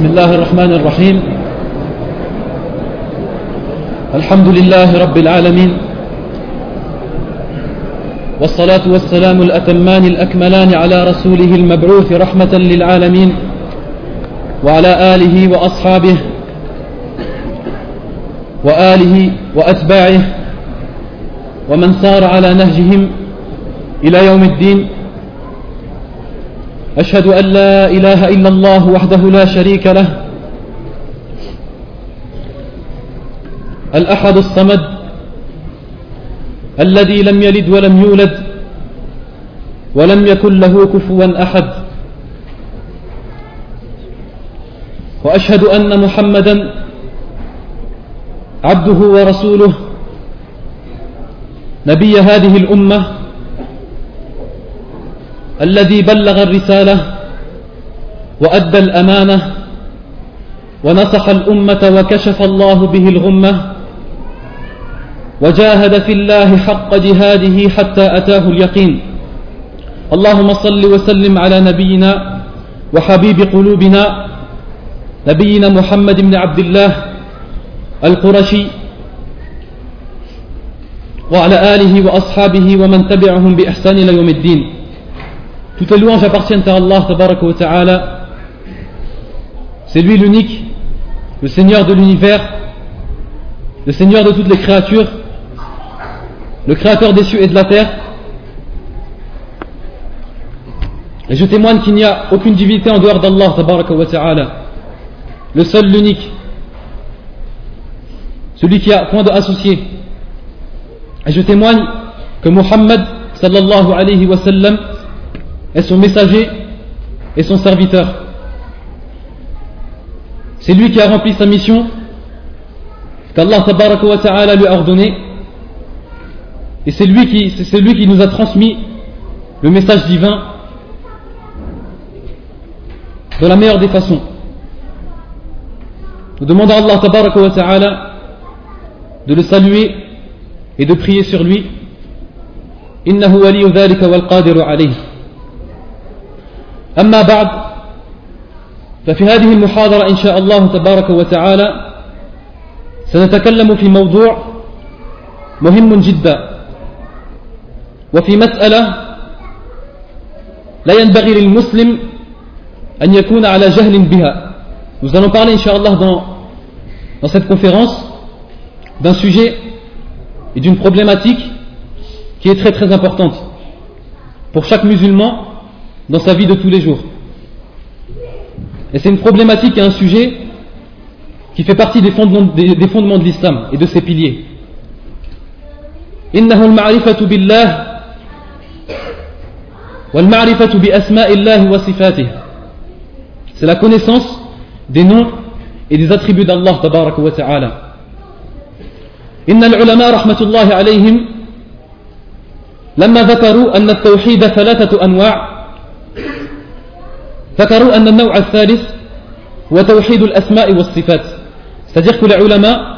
بسم الله الرحمن الرحيم. الحمد لله رب العالمين. والصلاة والسلام الأتمان الأكملان على رسوله المبعوث رحمة للعالمين وعلى آله وأصحابه وآله وأتباعه ومن سار على نهجهم إلى يوم الدين. أشهد أن لا إله إلا الله وحده لا شريك له. الأحد الصمد الذي لم يلد ولم يولد ولم يكن له كفوا أحد. وأشهد أن محمدا عبده ورسوله. نبي هذه الأمة الذي بلغ الرسالة وأدى الأمانة ونصح الأمة وكشف الله به الغمة وجاهد في الله حق جهاده حتى أتاه اليقين. اللهم صل وسلم على نبينا وحبيب قلوبنا نبينا محمد بن عبد الله القرشي وعلى آله وأصحابه ومن تبعهم بإحسان إلى يوم الدين. Toutes les louanges appartiennent à Allah wa ta'ala. C'est lui l'unique, le Seigneur de l'univers, le Seigneur de toutes les créatures, le Créateur des cieux et de la terre. Et je témoigne qu'il n'y a aucune divinité en dehors d'Allah wa ta'ala. Le seul, l'unique. Celui qui a point d'associé. Et je témoigne que Muhammad sallallahu alayhi wa sallam est son messager et son serviteur. C'est lui qui a rempli sa mission qu'Allah ta'ala lui a ordonné et c'est lui, qui, c'est lui qui nous a transmis le message divin de la meilleure des façons. Nous demandons à Allah ta'ala de le saluer et de prier sur lui. إنه ولي ذلك والقادر عليه أما بعد ففي هذه المحاضرة إن شاء الله تبارك وتعالى سنتكلم في موضوع مهم جدا وفي مسألة لا ينبغي للمسلم أن يكون على جهل بها Nous allons parler, Inch'Allah, dans, dans cette conférence d'un sujet et d'une problématique qui est très très importante pour chaque musulman dans sa vie de tous les jours. Et c'est une problématique et un sujet qui fait partie des fondements, des, des fondements de l'islam et de ses piliers. إنه المعرفة بالله والمعرفة بأسماء الله وصفاته C'est la connaissance des noms et des attributs d'Allah تبارك وتعالى إن العلماء رحمة الله عليهم لما ذكروا أن التوحيد ثلاثة أنواع ذكروا أن النوع الثالث هو توحيد الأسماء والصفات c'est-à-dire que les ulama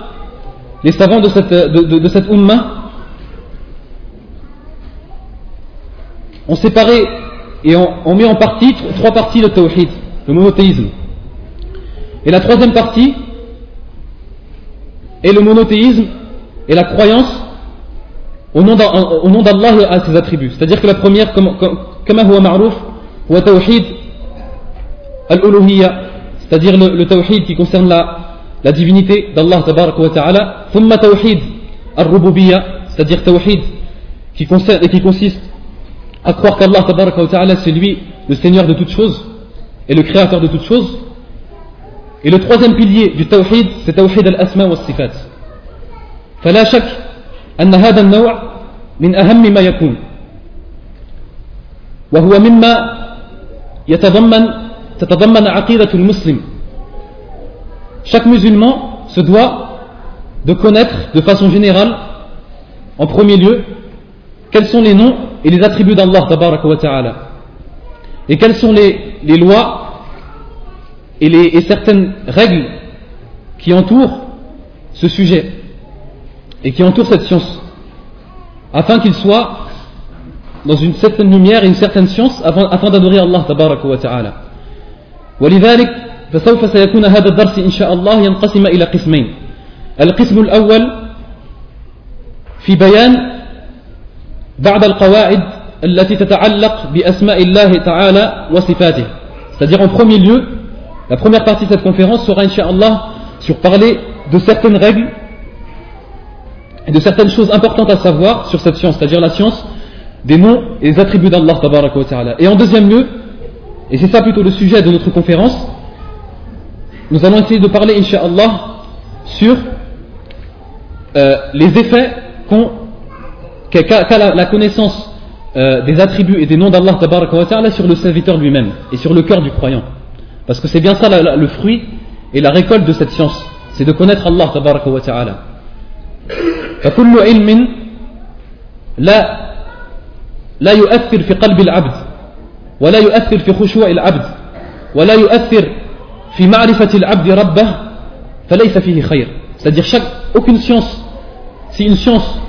les savants de cette, de, de, de cette umma ont séparé et ont, ont mis en partie trois parties le tawhid le monothéisme et la troisième partie est le monothéisme et la croyance au nom d'Allah et à ses attributs c'est-à-dire que la première comme, comme, comme هو معروف هو توحيد al-uluhiyya, c'est-à-dire le, le tawhid qui concerne la, la divinité d'Allah wa ta'ala, thumma tawhid al-rububiyya, c'est-à-dire tawhid qui, concerne, et qui consiste à croire qu'Allah wa ta'ala c'est lui le Seigneur de toutes choses et le créateur de toutes choses. Et le troisième pilier du tawhid, c'est tawhid al-asma wa sifat. فلا شك أن هذا النوع من أهم ما يكون وهو مما يتضمن chaque musulman se doit de connaître de façon générale, en premier lieu, quels sont les noms et les attributs d'Allah ta'ala et quelles sont les, les lois et, les, et certaines règles qui entourent ce sujet et qui entourent cette science afin qu'il soit dans une certaine lumière et une certaine science afin, afin d'adorer Allah ta'ala ولذلك فسوف سيكون هذا الدرس إن شاء الله ينقسم إلى قسمين القسم الأول في بيان بعض القواعد التي تتعلق بأسماء الله تعالى وصفاته c'est-à-dire en premier lieu la première partie de cette conférence sera Inch'Allah sur parler de certaines règles et de certaines choses importantes à savoir sur cette science, c'est-à-dire la science des noms et des attributs d'Allah. Et en deuxième lieu, et c'est ça plutôt le sujet de notre conférence, nous allons essayer de parler, Inch'Allah, sur euh, les effets qu'a la, connaissance euh, des attributs et des noms d'Allah sur le serviteur lui-même et sur le cœur du croyant. Parce que c'est bien ça le fruit et la récolte de cette science, c'est de connaître Allah. لا لا يؤثر في قلب العبد ولا يؤثر في خشوع العبد ولا يؤثر في معرفة العبد ربه فليس فيه خير c'est-à-dire chaque, aucune science si une science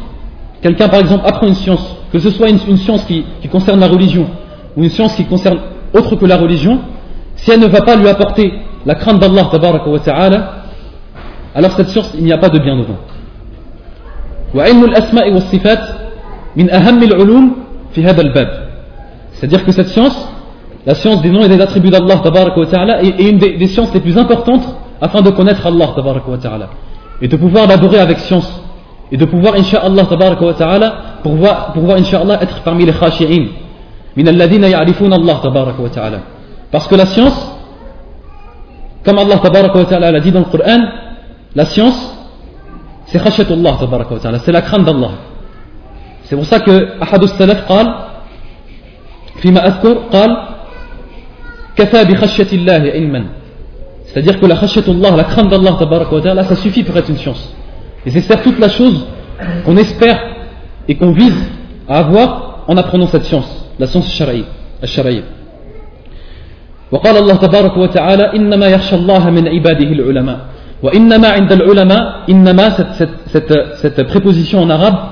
quelqu'un par exemple apprend une science que ce soit une, une science qui, qui concerne la religion ou une science qui concerne autre que la religion si elle ne va pas lui apporter la crainte d'Allah alors cette science il n'y a pas de bien dedans c'est-à-dire que cette science la science des noms et des attributs d'Allah est une des, sciences les plus importantes afin de connaître Allah et de pouvoir l'adorer avec science. Et de pouvoir être parmi les khashi'in. Parce que la science comme Allah l'a dit dans le Coran la science c'est khashatullah c'est la crainte d'Allah c'est pour ça que أحد السلف قال فيما أذكر قال كفى بخشية الله علما c'est-à-dire que la khashatullah la crainte d'Allah ça suffit pour être une science et c'est ça toute la chose qu'on espère et qu'on vise à avoir en apprenant cette science la science shari'a وقال الله تبارك وتعالى إنما يخشى الله من عباده العلماء وإنما عند العلماء إنما cette, préposition en arabe تسمى بأداة الحصر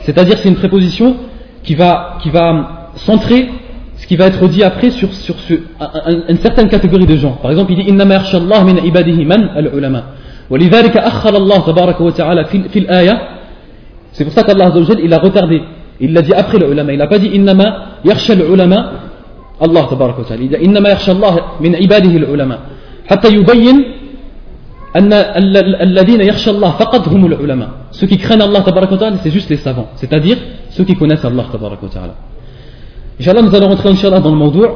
c'est-à-dire c'est une préposition qui va, qui va centrer ce qui va être dit après sur, sur, une certaine catégorie de gens par exemple il dit إنما يخشى الله من عباده من العلماء ولذلك أخر الله تبارك وتعالى في, في الآية c'est pour ça qu'Allah il a retardé il l'a dit après le ulama il n'a pas dit إنما يخشى العلماء الله تبارك وتعالى إنما يخشى الله من عباده العلماء حتى يبين أن الذين يخشى الله فقط هم العلماء ceux qui craignent Allah تبارك وتعالى c'est juste les savants c'est-à-dire ceux qui connaissent Allah تبارك وتعالى Inch'Allah nous allons rentrer Inch'Allah dans le موضوع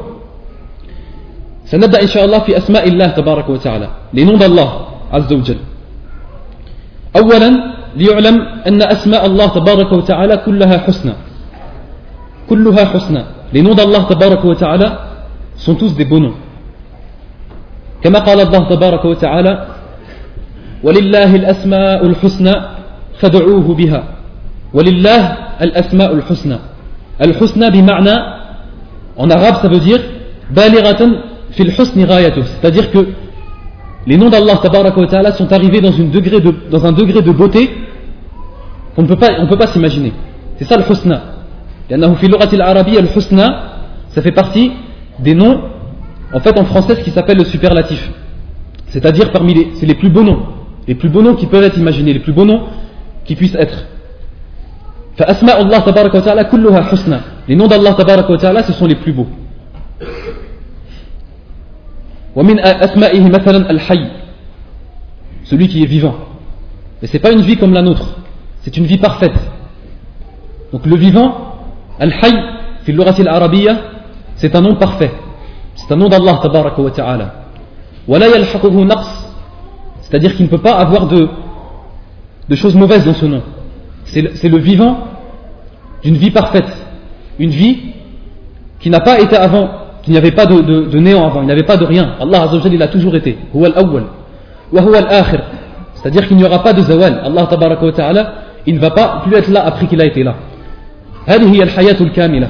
سنبدأ إن شاء الله في أسماء الله تبارك وتعالى noms d'Allah عز وجل أولا ليعلم أن أسماء الله تبارك وتعالى كلها حسنى كلها حسنى noms d'Allah wa ta'ala sont tous des beaux noms. كما قال الله تبارك وتعالى ولله الأسماء الحسنى فادعوه بها ولله الأسماء الحسنى الحسنى بمعنى en arabe ça veut dire بالغة في الحسن غايته c'est-à-dire que les noms d'Allah wa ta'ala sont arrivés dans, une degré de, dans un degré de beauté qu'on ne peut pas, on peut pas s'imaginer c'est ça le husna لأنه في اللغة العربية الحسنى ça fait partie des noms en fait en français ce qui s'appelle le superlatif c'est-à-dire parmi les c'est les plus beaux noms les plus beaux noms qui peuvent être imaginés les plus beaux noms qui puissent être فأسماء الله تبارك وتعالى كلها حسنى les noms d'Allah تبارك وتعالى ce sont les plus beaux ومن أسمائه مثلا الحي celui qui est vivant mais c'est pas une vie comme la nôtre c'est une vie parfaite donc le vivant Al-Hayy, fi l'oratil arabiyya, c'est un nom parfait. C'est un nom d'Allah tabaraka wa ta'ala. Wala yalhaquhu naqs, c'est-à-dire qu'il ne peut pas avoir de, de choses mauvaises dans ce nom. C'est le, le, vivant d'une vie parfaite. Une vie qui n'a pas été avant, qu'il n'y avait pas de, de, de, néant avant, il n'y avait pas de rien. Allah Azzawajal, il a toujours été. Huwa al-awwal. Wa huwa al-akhir. C'est-à-dire qu'il n'y aura pas de zawal. Allah tabaraka wa ta'ala, il ne va pas plus être là après qu'il a été là. هذه هي الحياة الكاملة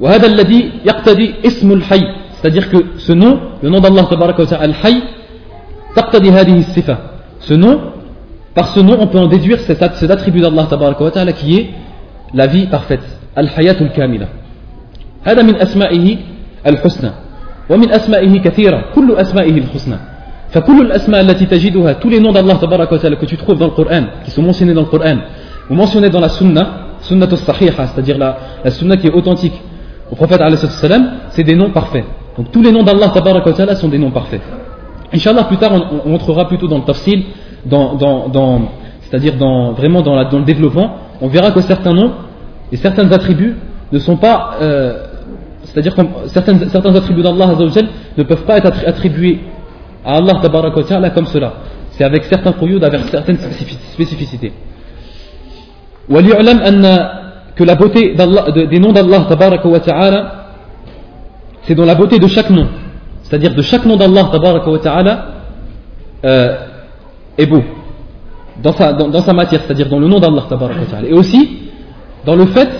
وهذا الذي يقتدي اسم الحي c'est-à-dire que ce nom le nom d'Allah tabaraka wa ta'ala al-hayy تقتدي هذه الصفة ce nom par ce nom on peut en déduire cet, cet attribut d'Allah tabaraka wa ta'ala qui est la vie parfaite al-hayat al-kamila هذا من أسمائه الحسنى ومن أسمائه كثيرة كل أسمائه الحسنى فكل الأسماء التي تجدها tous les noms d'Allah تبارك وتعالى que tu trouves dans le Coran qui sont mentionnés dans le Coran ou mentionnés dans la Sunna Sunna al-Sahiha c'est-à-dire la, la Sunna qui est authentique au prophète salam c'est des noms parfaits donc tous les noms d'Allah تبارك وتعالى sont des noms parfaits Inch'Allah plus tard on, on entrera plutôt dans le tafsil dans, c'est-à-dire vraiment dans, le développement on verra que certains noms et certains attributs ne sont pas euh, c'est-à-dire que certains, attributs d'Allah ne peuvent pas être attribués à Allah comme cela. C'est avec certains quyud, avec certaines spécificités. que la beauté des noms d'Allah c'est dans la beauté de chaque nom. C'est-à-dire de chaque nom d'Allah euh, est beau. Dans sa, dans, dans sa matière, c'est-à-dire dans le nom d'Allah Et aussi dans le fait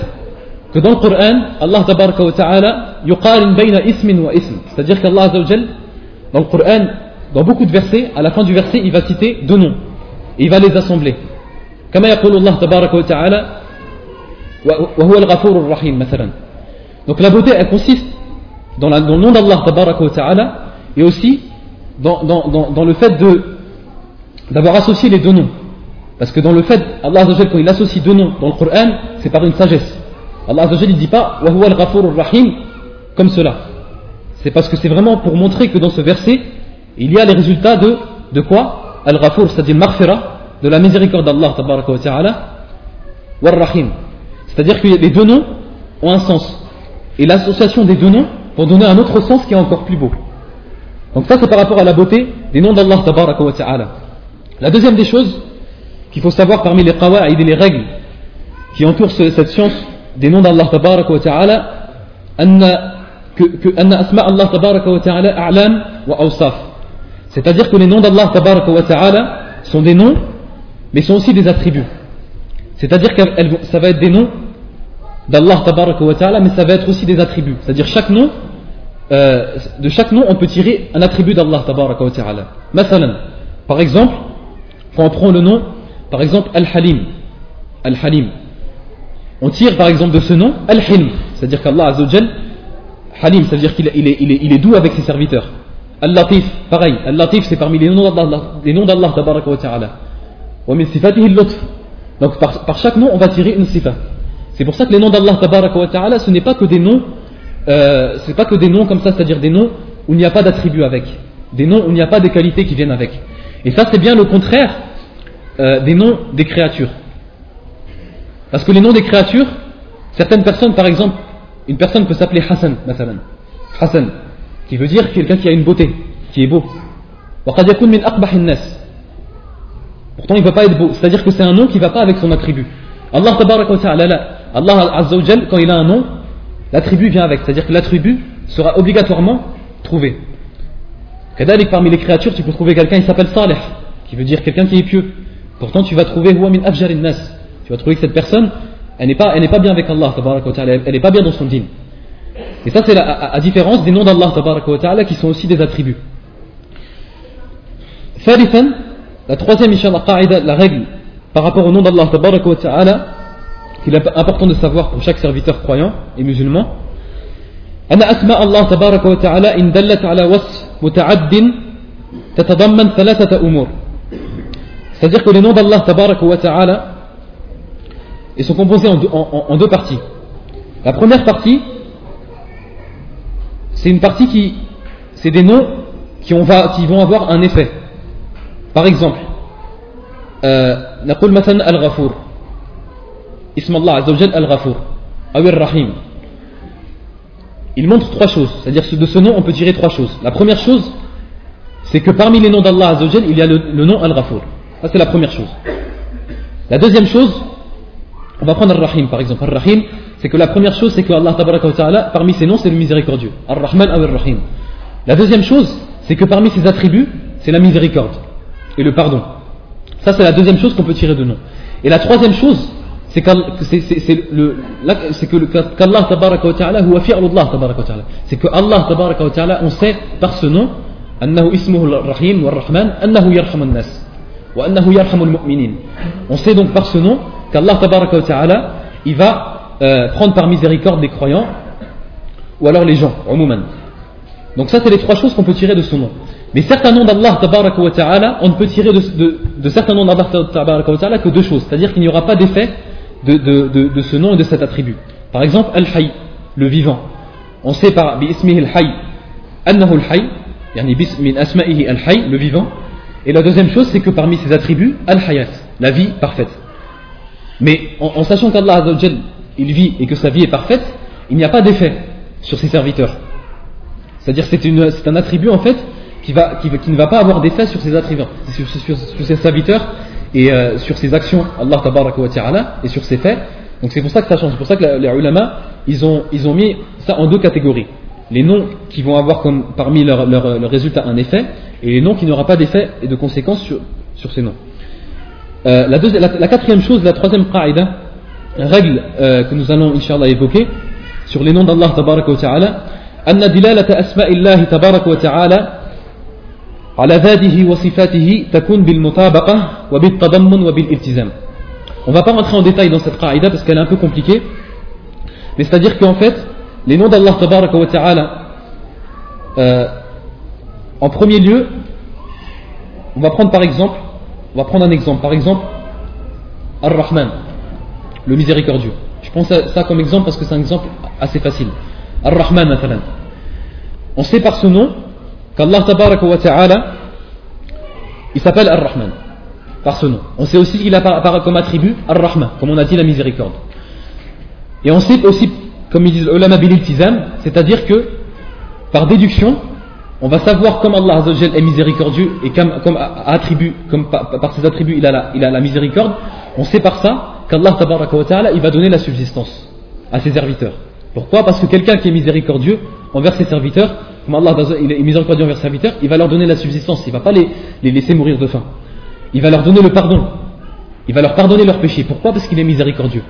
que dans le Coran, Allah ta'ala yuqarin bayna ismin wa ism. C'est-à-dire qu'Allah dans le Coran, dans beaucoup de versets, à la fin du verset, il va citer deux noms. Et il va les assembler. كما يقول الله تبارك وتعالى وهو الغفور الرحيم مثلا donc la beauté elle consiste dans, la, dans le nom d'Allah tabaraka wa ta'ala et aussi dans, dans, dans, dans le fait de d'avoir associé les deux noms. Parce que dans le fait, Allah Azzajal, quand il associe deux noms dans le Coran, c'est par une sagesse. Allah Azzajal, il ne dit pas Wahuwa al rahim comme cela. C'est parce que c'est vraiment pour montrer que dans ce verset, il y a les résultats de, de quoi? Al-Ghafour, c'est-à-dire Maghfira, de la miséricorde d'Allah, tabaraka wa ta'ala, rahim C'est-à-dire que les deux noms ont un sens. Et l'association des deux noms pour donner un autre sens qui est encore plus beau. Donc ça, c'est par rapport à la beauté des noms d'Allah, tabaraka wa ta'ala. La deuxième des choses qu'il faut savoir parmi les qawa'id et les règles qui entourent cette science des noms d'Allah, tabaraka wa ta'ala, wa wa. C'est-à-dire que les noms d'Allah ta'ala sont des noms, mais sont aussi des attributs. C'est-à-dire que ça va être des noms d'Allah ta'ala, mais ça va être aussi des attributs. C'est-à-dire chaque nom, euh, de chaque nom, on peut tirer un attribut d'Allah ta'ala. par exemple, quand on prend le nom, par exemple, Al-Halim. Al-Halim. On tire par exemple de ce nom Al-Hilm. C'est-à-dire qu'Allah Halim, c'est-à-dire qu'il est, il est doux avec ses serviteurs. Al-Latif, pareil. Al-Latif, c'est parmi les noms d'Allah, tabaraka wa ta'ala. Wa min sifatihi al-lutf. Donc, par, chaque nom, on va tirer une sifa. C'est pour ça que les noms d'Allah, tabaraka wa ta'ala, ce n'est pas que des noms, euh, c'est pas que des noms comme ça, c'est-à-dire des noms où il n'y a pas d'attribut avec. Des noms où il n'y a pas des qualités qui viennent avec. Et ça, c'est bien le contraire euh, des noms des créatures. Parce que les noms des créatures, certaines personnes, par exemple, une personne peut s'appeler Hassan, Hassan qui veut dire quelqu'un qui a une beauté, qui est beau. Pourtant, il ne va pas être beau. C'est-à-dire que c'est un nom qui ne va pas avec son attribut. Allah Allah quand il a un nom, l'attribut vient avec. C'est-à-dire que l'attribut sera obligatoirement trouvé. parmi les créatures, tu peux trouver quelqu'un qui s'appelle Saleh, qui veut dire quelqu'un qui est pieux. Pourtant, tu vas trouver min Tu vas trouver que cette personne, elle n'est pas, pas bien avec Allah, elle n'est pas bien dans son dîne. Et ça, c'est la, à, différence des noms d'Allah ta'ala qui sont aussi des attributs. ثالثا, la troisième, la règle par rapport au nom d'Allah ta'ala, qu'il est important de savoir pour chaque serviteur croyant et musulman, أن أسماء الله تبارك وتعالى إن دلت على وصف متعد تتضمن ثلاثة أمور c'est-à-dire que les noms d'Allah tabaraka wa ta'ala ils sont composés en deux, en, en deux parties la première partie c'est une partie qui, c'est des noms qui, qui, vont avoir un effet. Par exemple, نقول مثلا الغفور اسم الله عز وجل الغفور أو الرحيم il montre trois choses c'est-à-dire de ce nom on peut tirer trois choses la première chose c'est que parmi les noms d'Allah Azza il y a le, nom Al-Ghafur ça c'est la première chose la deuxième chose on va prendre Al-Rahim par exemple Al-Rahim c'est que la première chose, c'est que Allah ta'ala, parmi ses noms, c'est le miséricordieux. Ar-Rahman Ar-Rahim. La deuxième chose, c'est que parmi ses attributs, c'est la miséricorde et le pardon. Ça, c'est la deuxième chose qu'on peut tirer de nom. Et la troisième chose, c'est qu'Allah ta'ala, c'est que Allah ta'ala, on sait par ce nom, أنه اسمه الرحيم والرحمن أنه يرحم الناس وأنه يرحم المؤمنين. On sait donc par ce nom qu'Allah ta'ala, il va euh, prendre par miséricorde les croyants ou alors les gens, umuman. Donc ça, c'est les trois choses qu'on peut tirer de ce nom. Mais certains noms d'Allah, ta'ala, on ne peut tirer de, certains noms d'Allah, ta'ala, que deux choses. C'est-à-dire qu'il n'y aura pas d'effet de, ce nom et de cet attribut. Par exemple, Al-Hayy, le vivant. On sait par Bi'ismihi Al-Hayy, Annahu Al-Hayy, yani asma'ihi Al-Hayy, le vivant. Et la deuxième chose, c'est que parmi ses attributs, Al-Hayat, la vie parfaite. Mais en, sachant qu'Allah il vit et que sa vie est parfaite, il n'y a pas d'effet sur ses serviteurs. C'est-à-dire c'est un attribut en fait qui, va, qui, qui, ne va pas avoir d'effet sur, ses serviteurs et euh, sur ses actions, Allah wa ta'ala, et sur ses faits. Donc c'est pour ça que ça change. C'est pour ça que les ulama, ils ont, mis ça en deux catégories. Les noms qui vont avoir comme parmi leurs leur, leur résultats un effet, et les noms qui n'aura pas d'effet et de conséquences sur, ces noms. Euh, la, quatrième chose, la troisième qaïda, règle euh, que nous allons, inshallah, évoquer sur les noms d'Allah tabaraka wa ta'ala, anna dilalata asma'illahi tabaraka wa ta'ala على ذاته وصفاته تكون بالمطابقة وبالتضمن وبالالتزام On ne va pas rentrer en détail dans cette qaïda parce qu'elle est un peu compliquée. Mais c'est-à-dire qu'en fait, les noms d'Allah tabaraka wa ta'ala, euh, en premier lieu, on va prendre par exemple, on va prendre un exemple. Par exemple, Ar-Rahman, le miséricordieux. Je prends ça, ça comme exemple parce que c'est un exemple assez facile. Ar-Rahman, on sait par ce nom qu'Allah tabaraka wa ta'ala, il s'appelle Ar-Rahman, par ce nom. On sait aussi qu'il apparaît comme attribut Ar-Rahman, comme on a dit la miséricorde. Et on sait aussi, comme ils disent ulama bil c'est-à-dire que par déduction, on va savoir comme Allah est miséricordieux et comme, comme comme par, ses attributs il a, la, il a la miséricorde, on sait par ça qu'Allah ta'ala il va donner la subsistance à ses serviteurs. Pourquoi? Parce que quelqu'un qui est miséricordieux envers ses serviteurs, comme Allah il est miséricordieux envers ses serviteurs, il va leur donner la subsistance, il ne va pas les, laisser mourir de faim. Il va leur donner le pardon. Il va leur pardonner leurs péchés. Pourquoi? Parce qu'il est miséricordieux.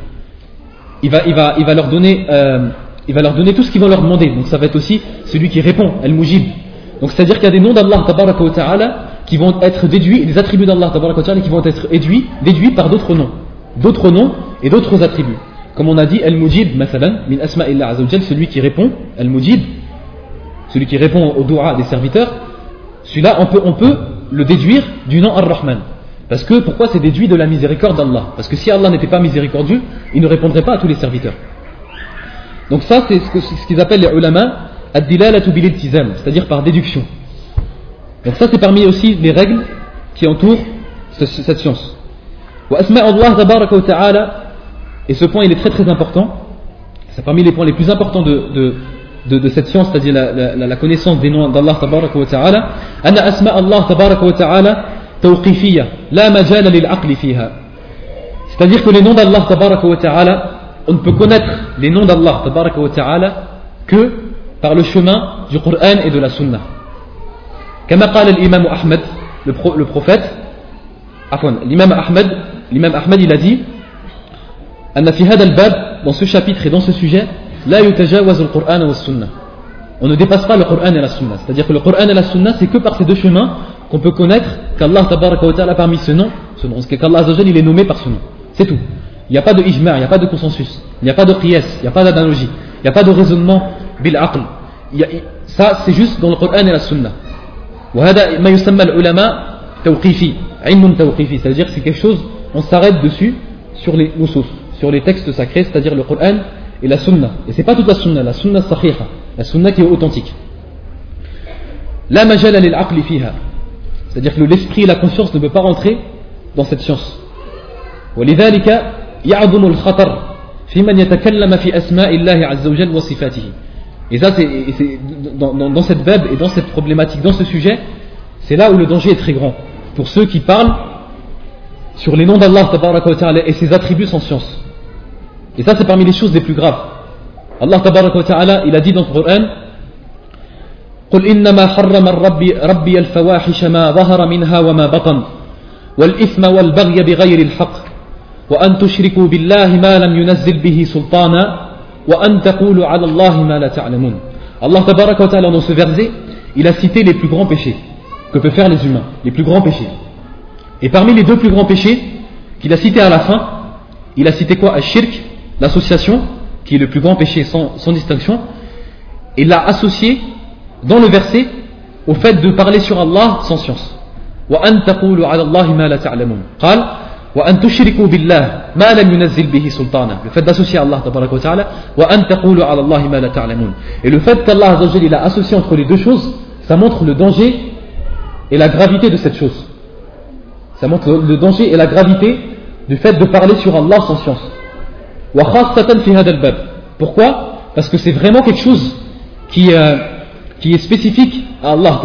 Il va, il va, il va, leur, donner, euh, il va leur donner tout ce qu'ils vont leur demander. Donc ça va être aussi celui qui répond, Al-Mujib. Donc c'est-à-dire qu'il y a des noms d'Allah qui vont être déduits, des attributs d'Allah qui vont être déduits, déduits par d'autres noms. D'autres noms et d'autres attributs. Comme on a dit, Al-Mujib, min celui qui répond, Al-Mujib, celui qui répond au dua des serviteurs, celui-là, on peut, on peut le déduire du nom Ar-Rahman. Parce que, pourquoi c'est déduit de la miséricorde d'Allah? Parce que si Allah n'était pas miséricordieux, il ne répondrait pas à tous les serviteurs. Donc ça, c'est ce qu'ils appellent les ulama, c'est-à-dire par déduction. Donc ça, c'est parmi aussi les règles qui entourent cette science. Et ce point, il est très très important. C'est parmi les points les plus importants de, de, cette science, c'est-à-dire la, la, la, connaissance des noms d'Allah tabaraka wa ta'ala. Anna asma Allah tabaraka wa ta'ala tawqifiyya, la majala lil aqli fiha. C'est-à-dire que les noms d'Allah tabaraka wa ta'ala, on ne peut connaître les noms d'Allah tabaraka wa ta'ala que par le chemin du Coran et de la Sunna. كما قال الإمام أحمد le prophète l'imam Ahmed l'imam Ahmed il a dit dans ce chapitre et dans ce sujet, on ne dépasse pas le Coran et la Sunna. C'est-à-dire que le Coran et la Sunna, c'est que par ces deux chemins qu'on peut connaître qu'Allah a parmi ce nom, ce nom, c'est qu'Allah il est nommé par ce nom. C'est tout. Il n'y a pas de ijma', il n'y a pas de consensus, il n'y a pas de qiyas, il n'y a pas d'analogie, il n'y a pas de raisonnement bil aql. Ça, c'est juste dans le Coran et la Sunna. c'est-à-dire que c'est quelque chose, on s'arrête dessus sur les nusus sur les textes sacrés, c'est-à-dire le Coran et la Sunna. Et c'est pas toute la Sunna, la Sunna sahiha, la Sunna qui est authentique. La majal al fiha. C'est-à-dire que l'esprit et la conscience ne peuvent pas rentrer dans cette science. ولذلك يعظم الخطر في من يتكلم في أسماء الله عز وجل وصفاته. Et ça, c'est, dans, dans, dans, cette bab et dans cette problématique, dans ce sujet, c'est là où le danger est très grand. Pour ceux qui parlent sur les noms d'Allah et ses attributs sans science. Et ça, c'est parmi les choses les plus graves. Allah ta'ala, il a dit dans le Coran قل إنما حرم ربي, ربي الفواحش ما ظهر منها وما بطن والإثم والبغي بغير الحق وأن تشركوا بالله ما لم ينزل به سلطانا وأن تقولوا على الله ما لا تعلمون Allah tabaraka wa ta'ala dans ce verset il a cité les plus grands péchés que peuvent faire les humains les plus grands péchés et parmi les deux plus grands péchés qu'il a cités à la fin il a cité quoi Al-Shirk l'association, qui est le plus grand péché sans, distinction, et l'a associé dans le verset au fait de parler sur Allah sans science. وأن تقولوا على الله ما لا تعلمون قال وأن تشركوا بالله ما لم ينزل به سلطانا le fait d'associer Allah تبارك وتعالى وأن تقولوا على الله ما لا تعلمون et le fait qu'Allah il a associé entre les deux choses ça montre le danger et la gravité de cette chose ça montre le danger et la gravité du fait de parler sur Allah sans science pourquoi? Parce que c'est vraiment quelque chose qui euh, qui est spécifique à Allah,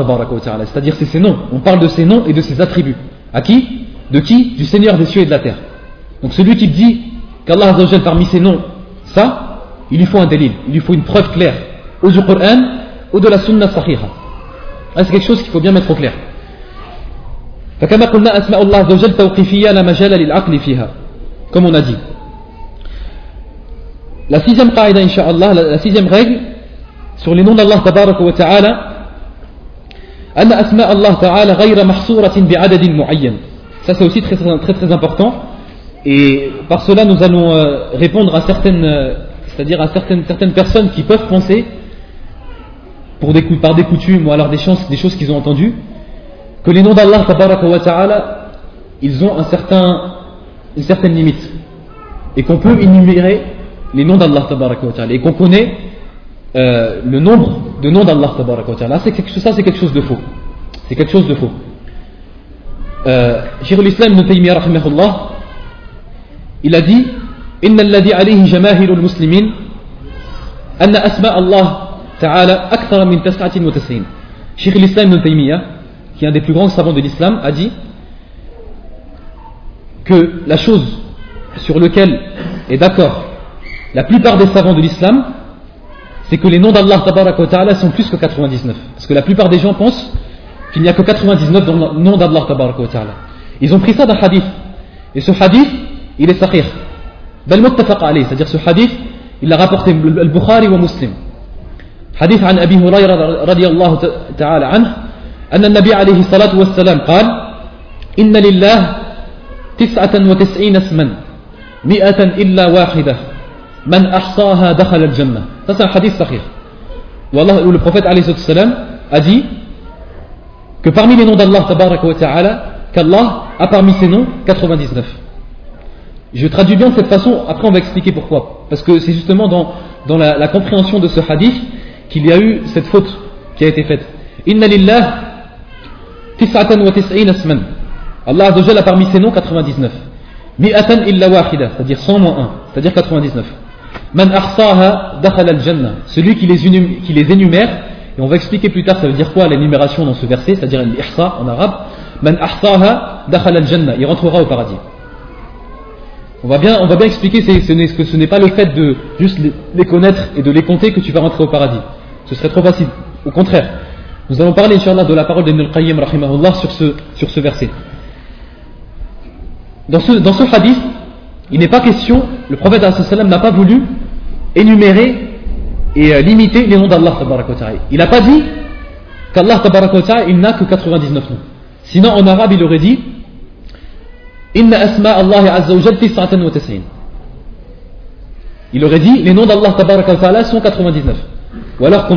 c'est-à-dire c'est ses noms. On parle de ses noms et de ses attributs. À qui? De qui? Du Seigneur des cieux et de la terre. Donc celui qui dit qu'Allah parmi ses noms, ça, il lui faut un délit, il lui faut une preuve claire, ou du Coran ou de la Sunna Sahiha. C'est quelque chose qu'il faut bien mettre au clair. comme on a dit la sixième qaïda inshallah la sixième règle sur les noms d'Allah tabaraka wa ta'ala أن أسماء الله تعالى غير محصورة بعدد معين ça c'est aussi très, très très important et par cela nous allons euh, répondre à certaines euh, c'est-à-dire à certaines, certaines personnes qui peuvent penser pour des, par des coutumes ou alors des choses, des choses qu'ils ont entendues que les noms d'Allah tabaraka wa ta'ala ils ont un certain, une certaine limite et qu'on peut énumérer les noms d'Allah tabaraka wa ta'ala et qu'on connaît euh, le nombre de noms d'Allah ça c'est quelque chose de faux c'est quelque chose de faux euh, l'Islam ibn Taymiyyah rahimahullah il a dit إن الذي عليه جماهير المسلمين أن أسماء الله تعالى أكثر من تسعة وتسعين شيخ الإسلام ابن Taymiyyah qui est un des plus grands savants de l'islam a dit que la chose sur laquelle est d'accord la plupart des savants de l'islam c'est que les noms d'Allah sont plus que 99. Parce que la plupart des gens pensent qu'il n'y a que 99 dans le nom d'Allah Ils ont pris ça d'un hadith. Et ce hadith, il est sahih. C'est-à-dire ce hadith, il l'a rapporté le Bukhari ou Muslim. حديث عن أبي هريرة رضي الله تعالى عنه أن النبي عليه الصلاة والسلام قال إن لله تسعة وتسعين اسما مئة إلا واحدة Man ahsaha dakhal al-jannah. Ça, c'est un hadith sahih. Où, Allah, le prophète a dit que parmi les noms d'Allah, qu'Allah a parmi ses noms 99. Je traduis bien de cette façon, après on va expliquer pourquoi. Parce que c'est justement dans, la, compréhension de ce hadith qu'il y a eu cette faute qui a été faite. Inna lillah tis'atan wa tis'in asman. Allah a parmi ses noms 99. Mi'atan illa wahida, c'est-à-dire 100 moins 1, c'est-à-dire 99. Celui qui les, qui les énumère, et on va expliquer plus tard ça veut dire quoi l'énumération dans ce verset, c'est-à-dire l'ihsa en arabe. Man. Il rentrera au paradis. On va bien, on va bien expliquer que ce n'est pas le fait de juste les, connaître et de les compter que tu vas rentrer au paradis. Ce serait trop facile. Au contraire. Nous allons parler, inshallah, de la parole d'Ibn al-Qayyim, sur ce, sur ce verset. Dans ce, dans ce hadith, il n'est pas question, le prophète n'a pas voulu énumérer et euh, limiter les noms d'Allah. Il n'a pas dit qu'Allah il n'a que 99 noms. Sinon en arabe il aurait dit Inna asma Allah azza wa Il aurait dit les noms d'Allah sont 99. Ou alors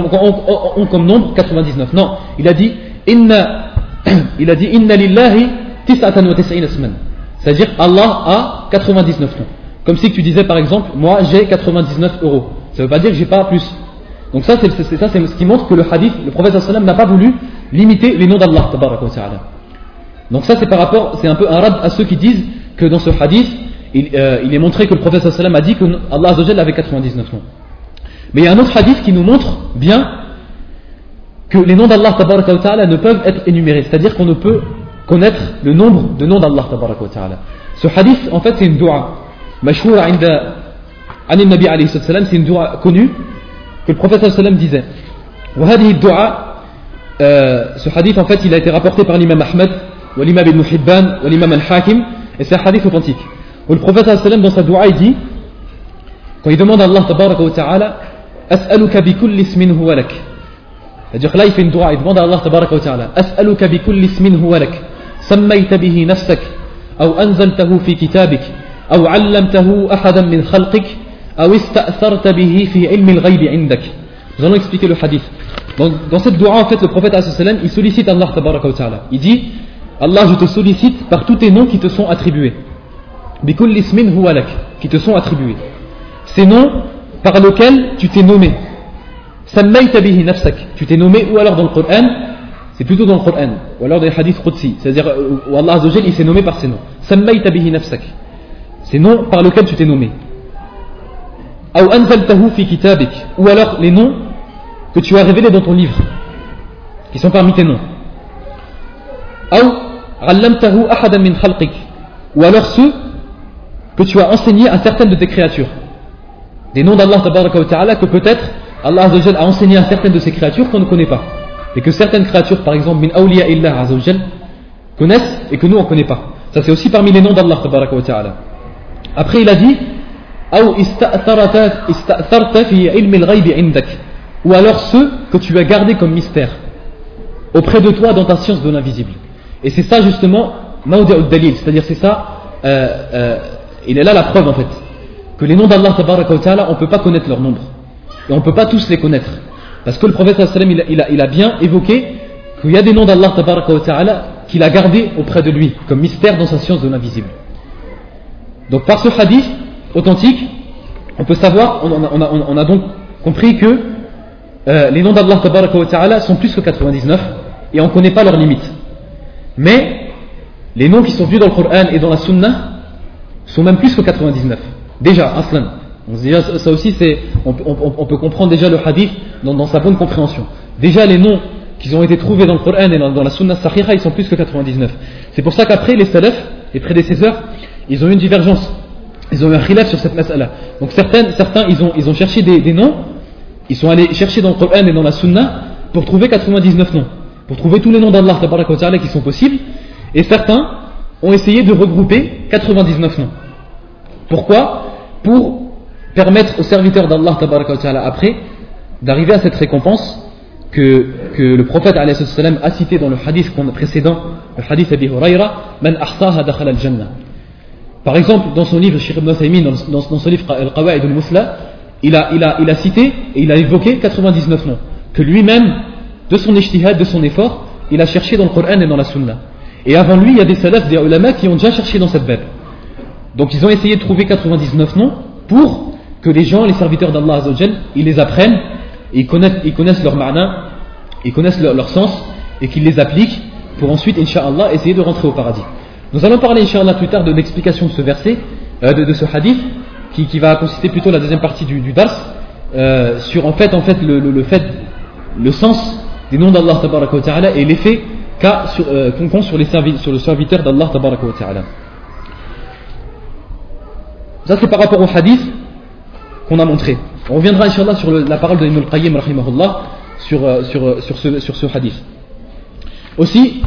on, comme nombre 99. Non, il a dit Inna il a dit Inna lillahi tis'atan wa c'est-à-dire Allah a 99 noms. Comme si tu disais par exemple, moi j'ai 99 euros. Ça ne veut pas dire que j'ai pas plus. Donc ça c'est ça c'est ce qui montre que le hadith, le prophète sallam n'a pas voulu limiter les noms d'Allah. Donc ça c'est par rapport, c'est un peu un rad à ceux qui disent que dans ce hadith, il, euh, est montré que le prophète sallam a dit que Allah avait 99 noms. Mais il y a un autre hadith qui nous montre bien que les noms d'Allah ne peuvent être énumérés. C'est-à-dire qu'on ne peut connaître le nombre de noms d'Allah Ce hadith, en fait, c'est une dua. Mashhoura inda عن النبي عليه الصلاة c'est une dua connue que le prophète وسلم disait وهذه الدعاء euh, ce hadith en fait il a été rapporté par l'imam Ahmed ou l'imam Ibn Hibban ou l'imam Al-Hakim et c'est un hadith authentique où le prophète وسلم dans sa dua il dit quand il demande à Allah tabaraka wa ta'ala أسألك بكل اسم هو لك c'est-à-dire là il fait une dua il demande à Allah tabaraka wa ta'ala أسألك بكل اسم هو لك سميت به نفسك أو أنزلته في كتابك أو علمته أحدا من خلقك أو استأثرت به في علم الغيب عندك Nous allons expliquer le hadith. dans, cette dua, en fait, le prophète il sollicite Allah. Il dit Allah, je te sollicite par tous tes noms qui te sont attribués. Bikul ismin huwalak, qui te sont attribués. Ces noms par lesquels tu t'es nommé. Sammayta nafsak, tu t'es nommé ou alors dans le Coran, c'est plutôt dans le Coran, ou alors dans les hadiths Qudsi, c'est-à-dire euh, où Allah s'est nommé par ses noms. Nafsak, ces noms par lesquels tu t'es nommé. Ou ou alors les noms que tu as révélés dans ton livre, qui sont parmi tes noms. Ou alors ceux que tu as enseignés à certaines de tes créatures. Des noms d'Allah que peut-être Allah a enseigné à certaines de ces créatures qu'on ne connaît pas. Et que certaines créatures, par exemple, min awliya illah connaissent et que nous on ne connaît pas. Ça c'est aussi parmi les noms d'Allah Après il a dit ou alors ceux que tu as gardés comme mystère auprès de toi dans ta science de l'invisible. Et c'est ça justement, dalil, c'est-à-dire c'est ça, euh, euh, il est là la preuve en fait, que les noms d'Allah on ne peut pas connaître leur nombre. Et on ne peut pas tous les connaître. Parce que le prophète il a, bien évoqué qu'il y a des noms d'Allah qu'il a gardés auprès de lui, comme mystère dans sa science de l'invisible. Donc par ce hadith authentique, on peut savoir, on, on, a, on a, donc compris que euh, les noms d'Allah sont plus que 99 et on ne connaît pas leurs limites. Mais les noms qui sont vus dans le Coran et dans la Sunna sont même plus que 99. Déjà, aslan. Ça aussi, on, peut comprendre déjà le hadith dans, sa bonne compréhension. Déjà, les noms qui ont été trouvés dans le Coran et dans, la Sunna Sahira, ils sont plus que 99. C'est pour ça qu'après, les salafs, les prédécesseurs, ils ont eu une divergence. Ils ont eu un khilaf sur cette mas'ala. Donc certains, certains ils, ont, ils ont cherché des, noms, ils sont allés chercher dans le Coran et dans la Sunna pour trouver 99 noms pour trouver tous les noms d'Allah qui sont possibles, et certains ont essayé de regrouper 99 noms. Pourquoi? Pour permettre aux serviteurs d'Allah après d'arriver à cette récompense que, que le prophète a cité dans le hadith précédent, le hadith Abi Huraira, Man dakhala al-jannah. Par exemple, dans son livre, Shir ibn dans, dans, son livre Al-Qawa'id al-Musla, il a, il, a, il a cité et il a évoqué 99 noms, que lui-même de son ijtihad, de son effort, il a cherché dans le Coran et dans la Sunna. Et avant lui, il y a des salafs, des ulama qui ont déjà cherché dans cette bête. Donc ils ont essayé de trouver 99 noms pour que les gens, les serviteurs d'Allah ils les apprennent, ils connaissent, ils connaissent leur ma'na, ils connaissent leur, sens, et qu'ils les appliquent pour ensuite, Inch'Allah, essayer de rentrer au paradis. Nous allons parler, Inch'Allah, plus tard de l'explication de ce verset, euh, de, ce hadith, qui, va consister plutôt la deuxième partie du, du dars, euh, sur en fait, en fait le, fait, le sens des noms d'Allah ta'ala et l'effet qu'a sur, euh, qu'ont sur, les sur le serviteur d'Allah ta'ala. Ça c'est par rapport au hadith qu'on a montré. On reviendra inshallah sur le, la parole de Ibn al-Qayyim sur, euh, sur, euh, sur, ce, sur ce hadith. Aussi,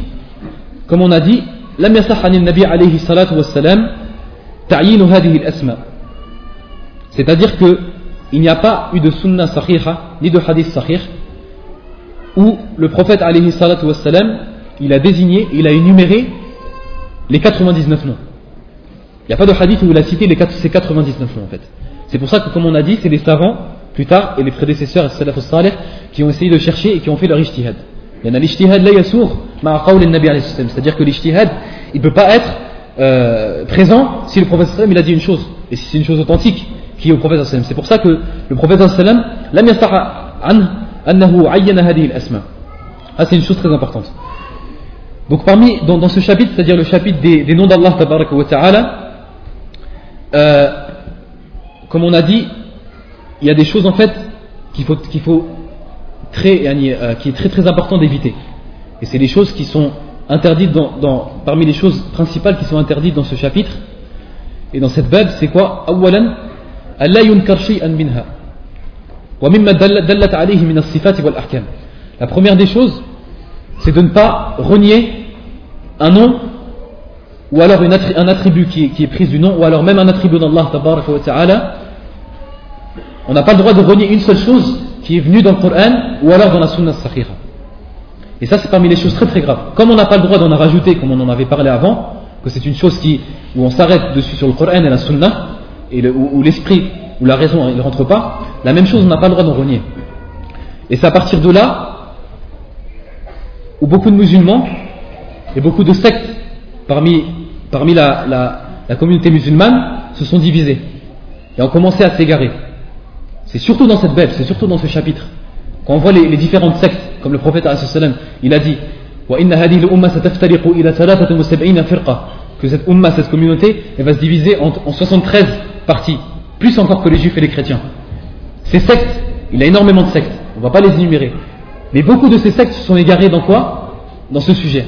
comme on a dit, لم يصح عن النبي عليه الصلاة والسلام تعيين هذه الأسماء c'est-à-dire que il n'y a pas eu de sunnah sahiha ni de hadith sahih où le prophète alayhi salatu wassalam, il a désigné, il a énuméré les 99 noms. Il n'y a pas de hadith où il a cité les, ces 99 noms en fait. c'est pour ça que, comme on a dit, c'est les savants, plus tard, et les prédécesseurs, salaf salih, qui ont essayé de chercher et qui ont fait leur ijtihad. Il y en a l'ijtihad la yasour, ma'aqaoul nabi C'est-à-dire que l'ijtihad, il ne peut pas être euh, présent si le professeur il a dit une chose, et si c'est une chose authentique qui est au prophète sallam. C'est pour ça que le prophète sallam, lam an, annahu ayyana asma. Ah, c'est une chose très importante. Donc parmi, dans, ce chapitre, c'est-à-dire le chapitre des, noms d'Allah tabaraka wa ta'ala, euh, comme on a dit il y a des choses en fait qu'il faut, qu'il faut très, euh, qui est très très important d'éviter et c'est des choses qui sont interdites dans, dans, parmi les choses principales qui sont interdites dans ce chapitre et dans cette bab c'est quoi أولا ألا ينكر شيئا منها la première des choses, c'est de ne pas renier un nom ou alors un attribut qui est, pris du nom ou alors même un attribut d'Allah on n'a pas le droit de renier une seule chose qui est venue dans le Coran ou alors dans la Sunna Sahira. Et ça, c'est parmi les choses très très graves. Comme on n'a pas le droit d'en rajouter, comme on en avait parlé avant, que c'est une chose qui, où on s'arrête dessus sur le Coran et la Sunna, et où l'esprit où la raison ne rentre pas, la même chose, on n'a pas le droit d'en renier. Et c'est à partir de là où beaucoup de musulmans et beaucoup de sectes parmi, la, communauté musulmane se sont divisés et ont commencé à s'égarer. C'est surtout dans cette bête, c'est surtout dans ce chapitre. Quand on voit les, différentes sectes, comme le prophète il a dit que cette umma, cette communauté, elle va se diviser en, en 73 parties, plus encore que les juifs et les chrétiens. Ces sectes, il y a énormément de sectes, on ne va pas les énumérer. Mais beaucoup de ces sectes se sont égarés dans quoi? Dans ce sujet.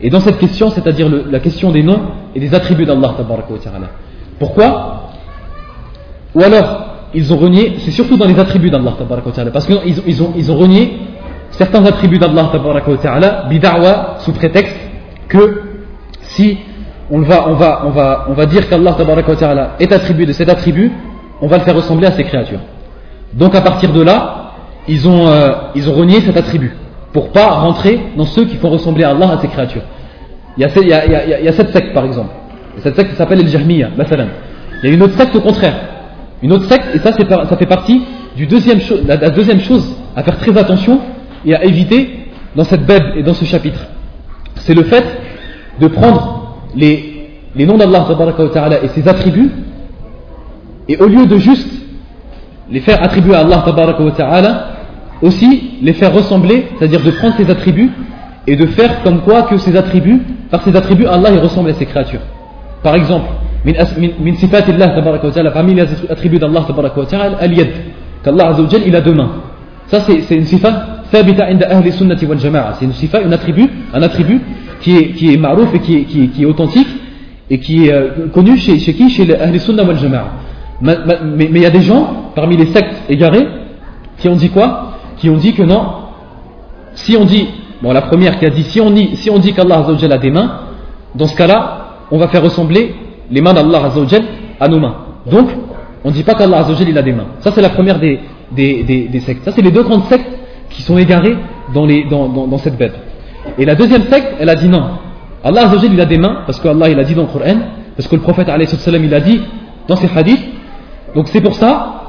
Et dans cette question, c'est-à-dire la question des noms et des attributs d'Allah. Pourquoi? Ou alors, ils ont renié, c'est surtout dans les attributs d'Allah, parce qu'ils ils ont, ils ont renié certains attributs d'Allah, bida'wa, sous prétexte que si on va, on va, on va, on va dire qu'Allah est attribué de cet attribut, on va le faire ressembler à ses créatures. Donc à partir de là, ils ont, euh, ils ont renié cet attribut pour pas rentrer dans ceux qui font ressembler Allah à ses créatures. Il y a, il y a, il y a, cette secte par exemple. Cette secte s'appelle el Jahmiya, Il y a une autre secte au contraire. Une autre secte, et ça, ça fait partie du deuxième la, la, deuxième chose à faire très attention et à éviter dans cette Bible et dans ce chapitre. C'est le fait de prendre les, noms d'Allah et ses attributs et au lieu de juste les faire attribuer à Allah aussi les faire ressembler, c'est-à-dire de prendre ses attributs et de faire comme quoi que ces attributs, par ces attributs, Allah ressemble à ses créatures. Par exemple, al-yad, qu'Allah Azzawajal il a deux mains. Ça c'est une sifa qui est, et qui authentique et qui est euh, connu chez, qui? Chez les jama'a. Mais il y a des gens, parmi les sectes égarés, qui ont dit quoi? Qui ont dit que non, si on dit, la première qui a dit, si on dit qu'Allah a des mains, dans ce cas-là, on va faire ressembler les mains d'Allah à nos mains. Donc, on ne dit pas qu'Allah il a des mains. Ça c'est la première des, des, des, sectes. Ça c'est les deux grandes sectes qui sont égarées dans, les, dans, dans, cette bête. Et la deuxième secte, elle a dit non. Allah il a des mains, parce qu'Allah il a dit dans le Coran, parce que le prophète il a dit dans ses hadiths. Donc c'est pour ça,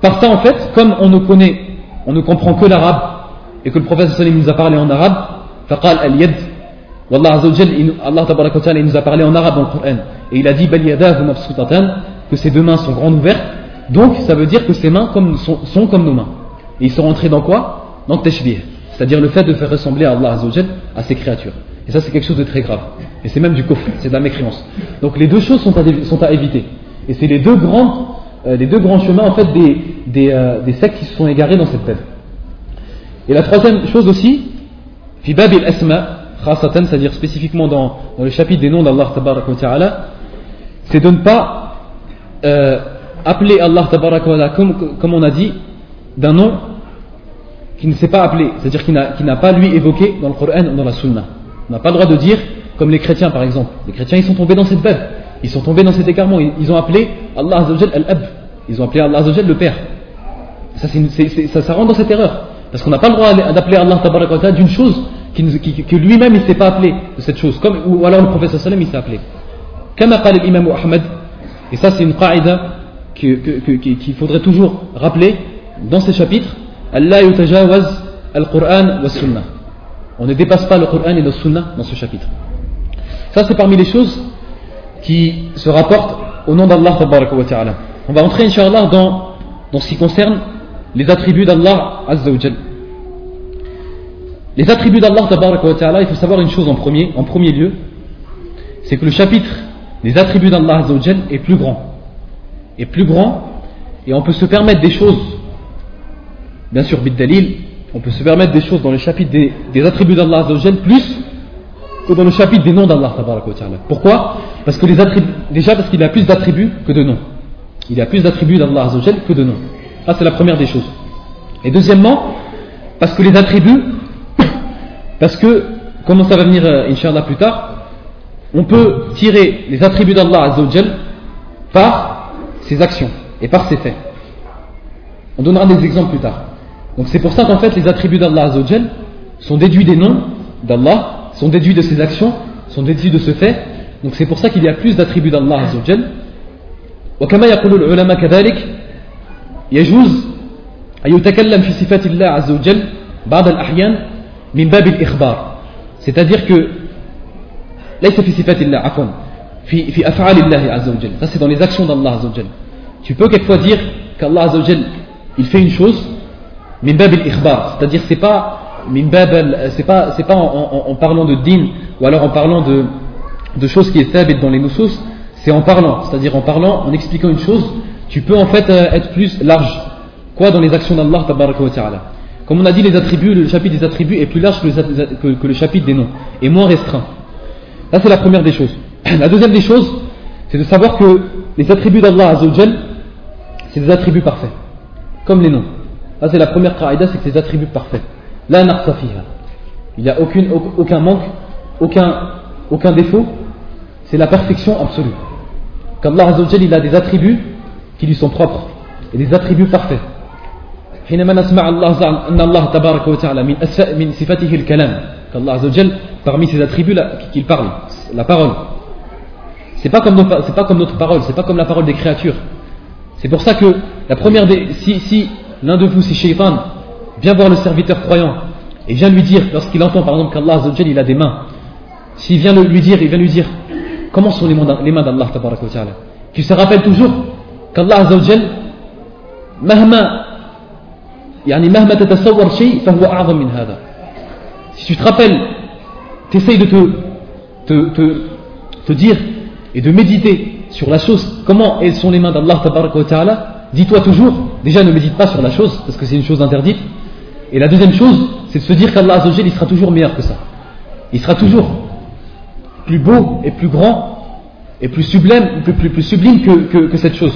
par ça en fait, comme on ne connaît on ne comprend que l'arabe et que le prophète sallam nous a parlé en arabe, wallah azawajal, Allah il nous a parlé en arabe dans le Coran et il a dit que ses deux mains sont grandes ouvertes, donc ça veut dire que ses mains sont, comme nos mains. Et ils sont rentrés dans quoi? Dans le tashbih, c'est-à-dire le fait de faire ressembler à Allah azawajal à ses créatures. Et ça c'est quelque chose de très grave. Et c'est même du kufr, c'est de la mécréance. Donc les deux choses sont à, éviter. Et c'est les deux grands euh, les deux grands chemins en fait des, des, euh, sectes qui se sont égarés dans cette thèse. Et la troisième chose aussi, fi bab al-asma, c'est-à-dire spécifiquement dans, le chapitre des noms d'Allah ta'ala, c'est de ne pas euh, appeler Allah ta'ala comme, on a dit, d'un nom qui ne s'est pas appelé, c'est-à-dire qui n'a pas lui évoqué dans le Coran ou dans la Sunna. On n'a pas le droit de dire, comme les chrétiens par exemple. Les chrétiens ils sont tombés dans cette bête. Ils sont tombés dans cet écartement. Ils ont appelé Allah Al-Ab. Ils ont appelé Allah le Père. Ça, ça, ça, rentre dans cette erreur. Parce qu'on n'a pas le droit d'appeler Allah d'une chose qui, qui, que lui-même il ne s'est pas appelé de cette chose. Comme, ou alors le prophète sallam il s'est appelé. Comme parlé l'imam Ahmed, et ça c'est une qaïda qu'il faudrait toujours rappeler dans ces chapitres, Allah yutajawaz al-Qur'an wa sunnah. On ne dépasse pas le Qur'an et le sunnah dans ce chapitre. Ça c'est parmi les choses qui se rapporte au nom d'Allah. On va entrer, Inch'Allah, dans, dans ce qui concerne les attributs d'Allah. Les attributs d'Allah, il faut savoir une chose en premier, en premier lieu c'est que le chapitre des attributs d'Allah est plus grand. Est plus grand, et on peut se permettre des choses, bien sûr, bid dalil, on peut se permettre des choses dans le chapitre des, attributs d'Allah plus que dans le chapitre des noms d'Allah. Pourquoi? Parce que les déjà parce qu'il a plus d'attributs que de noms. Il a plus d'attributs d'Allah que de noms. Ça c'est la première des choses. Et deuxièmement, parce que les attributs, parce que, comme ça va venir, euh, Inch'Allah, plus tard, on peut tirer les attributs d'Allah par ses actions et par ses faits. On donnera des exemples plus tard. Donc c'est pour ça qu'en fait les attributs d'Allah sont déduits des noms d'Allah sont déduits de ses actions, sont déduits de ce fait. Donc c'est pour ça qu'il y a plus d'attributs d'Allah Azzawajal. وكما يقول العلماء كذلك يجوز أن يتكلم في صفات الله عز وجل بعض الأحيان min bab al-ikhbar. C'est-à-dire que ليس في صفات الله عفوا في في افعال الله عز وجل ça c'est dans les actions d'Allah عز وجل tu peux quelquefois dire qu'Allah عز وجل il fait une chose min bab al-ikhbar c'est-à-dire c'est pas min bab c'est pas c'est pas en, en, en, parlant de din ou alors en parlant de de choses qui est faible dans les nusus c'est en parlant c'est-à-dire en parlant en expliquant une chose tu peux en fait euh, être plus large quoi dans les actions d'Allah ta'ala comme on a dit le chapitre des attributs est plus large que le, chapitre des noms et moins restreint Là, c'est la première des choses. La deuxième des choses, c'est de savoir que les attributs d'Allah Azzawajal, c'est des attributs parfaits. Comme les noms. Là, c'est la première qaïda, c'est que c'est des attributs parfaits. La fiha. Il n'y a aucun manque, aucun, aucun défaut. C'est la perfection absolue. Qu'Allah Azzawajal, il a des attributs qui lui sont propres. Et des attributs parfaits. حينما نسمع الله أن الله تبارك وتعالى من من صفاته الكلام qu'Allah Azzawajal parmi ses attributs qu'il parle, la parole. C'est pas comme c'est pas comme notre parole, c'est pas comme la parole des créatures. C'est pour ça que la première des, si, si l'un de vous, si Shaitan, vient voir le serviteur croyant et vient lui dire, lorsqu'il entend par exemple qu'Allah il a des mains, s'il vient lui dire, il vient lui dire, comment sont les mains d'Allah Tu se rappelles toujours qu'Allah Azzawajal, mahma, si tu te rappelles tu essayes de te, te, dire et de méditer sur la chose, comment elles sont les mains d'Allah dis-toi toujours, déjà ne médite pas sur la chose, parce que c'est une chose interdite. Et la deuxième chose, c'est de se dire qu'Allah il sera toujours meilleur que ça. Il sera toujours plus beau et plus grand et plus sublime, plus, sublime que, cette chose.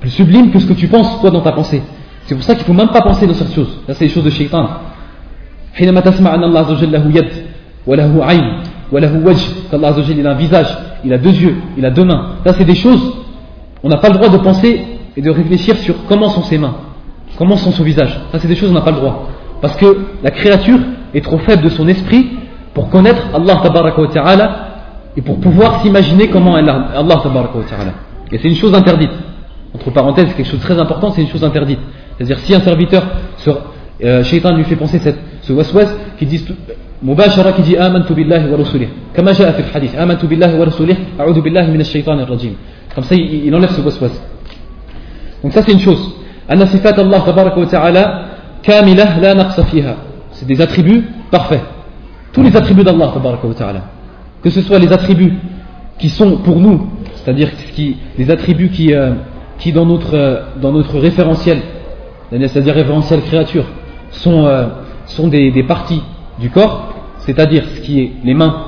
Plus sublime que ce que tu penses, toi, dans ta pensée. C'est pour ça qu'il ne faut même pas penser dans cette chose. Là, c'est les choses de shaitan. وله عين وله وجه qu'Allah il a un visage il a deux yeux il a deux mains là c'est des choses on n'a pas le droit de penser et de réfléchir sur comment sont ses mains comment sont son visage ça c'est des choses on n'a pas le droit parce que la créature est trop faible de son esprit pour connaître Allah wa ta'ala et pour pouvoir s'imaginer comment elle a Allah wa ta'ala et c'est une chose interdite entre parenthèses quelque chose de très important c'est une chose interdite c'est à dire si un serviteur sur, euh, shaitan lui fait penser cette, ce waswas qui dit مباشرة كي آمنت بالله ورسوله كما جاء في الحديث آمنت بالله ورسوله أعوذ بالله من الشيطان الرجيم comme ça il enlève ce waswas donc ça c'est une chose أن صفات الله تبارك وتعالى كاملة لا نقص فيها c'est des attributs parfaits tous les attributs d'Allah تبارك وتعالى que ce soit les attributs qui sont pour nous c'est-à-dire qui, les attributs qui, euh, qui dans, notre, euh, dans notre référentiel c'est-à-dire référentiel créature, sont, euh, sont des, parties du corps, c'est-à-dire ce qui est les mains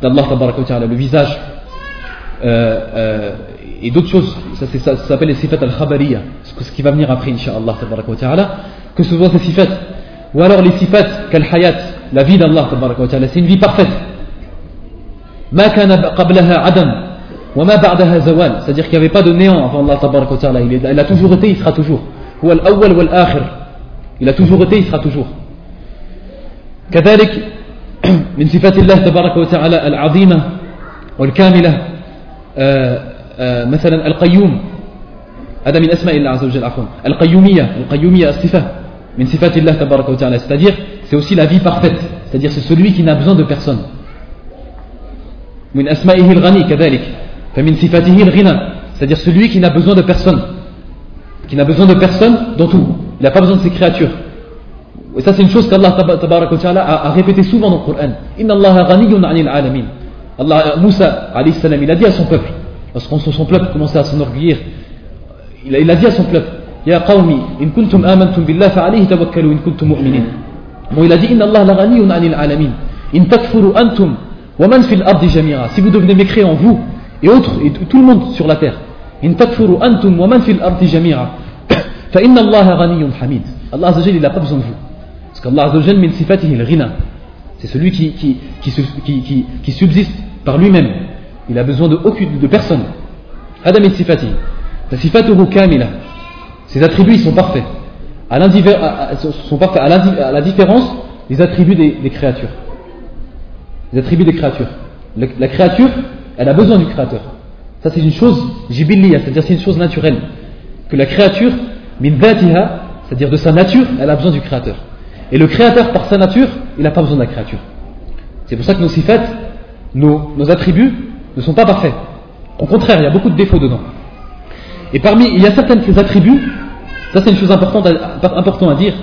d'Allah, le visage, euh, euh, et d'autres choses. Ça, s'appelle les sifat al-khabariya, ce qui va venir après, Inch'Allah, que ce soit ces sifat. Ou alors les sifat, la vie d'Allah, c'est une vie parfaite. C'est-à-dire qu'il n'y avait pas de néant avant Allah, il a toujours été, il sera toujours. هو الأول والآخر. Il a toujours été il sera toujours. كذلك من صفات الله تبارك وتعالى العظيمة والكاملة مثلا القيوم. هذا من أسماء الله عز وجل عفوا. القيومية القيومية الصفة من صفات الله تبارك وتعالى. C'est-à-dire c'est aussi la vie parfaite. C'est-à-dire c'est celui qui n'a besoin de personne. من أسمائه الغني كذلك فمن صفاته الغنى. C'est-à-dire celui qui n'a besoin de personne. Qui n'a besoin de personne dans tout il n'a pas besoin de ses créatures Et ça, c'est une chose qu'Allah a, a répété souvent dans le Coran. Inna Allah ghaniyun anil alamin. Allah, Moussa, salam, il a dit à son peuple, lorsqu'on son peuple commençait à s'enorgueillir, il, a dit à son peuple, Ya qawmi, in kuntum amantum billah fa'alayhi tawakkalu in kuntum mu'minin. Bon, il a dit, Inna Allah la ghaniyun anil alamin. In takfuru antum wa man fil ardi jami'a. Si vous devenez mécréants, vous et autres, et tout le monde sur la terre. Antum wa man fil ardi jami'a. Fa inna Allah ghaniyun hamid. Allah il n'a pas besoin de vous. Parce qu'Allah min sifatihi al C'est celui qui, qui, qui, subsiste par lui-même. Il a besoin de, aucune, de personne. Adam min sifatihi. Sifatuhu kamila. Ses attributs ils sont parfaits. À, sont parfaits à, la, différence des attributs des, créatures. Les attributs des créatures. La, créature, elle a besoin du créateur. Ça c'est une chose jibiliya, c'est-à-dire c'est une chose naturelle. Que la créature, min c'est-à-dire de sa nature, elle a besoin du créateur. Et le créateur, par sa nature, il n'a pas besoin de la créature. C'est pour ça que nos sifat, nos, nos attributs, ne sont pas parfaits. Au contraire, il y a beaucoup de défauts dedans. Et parmi, il y a certains ces attributs, ça c'est une chose importante à, dire,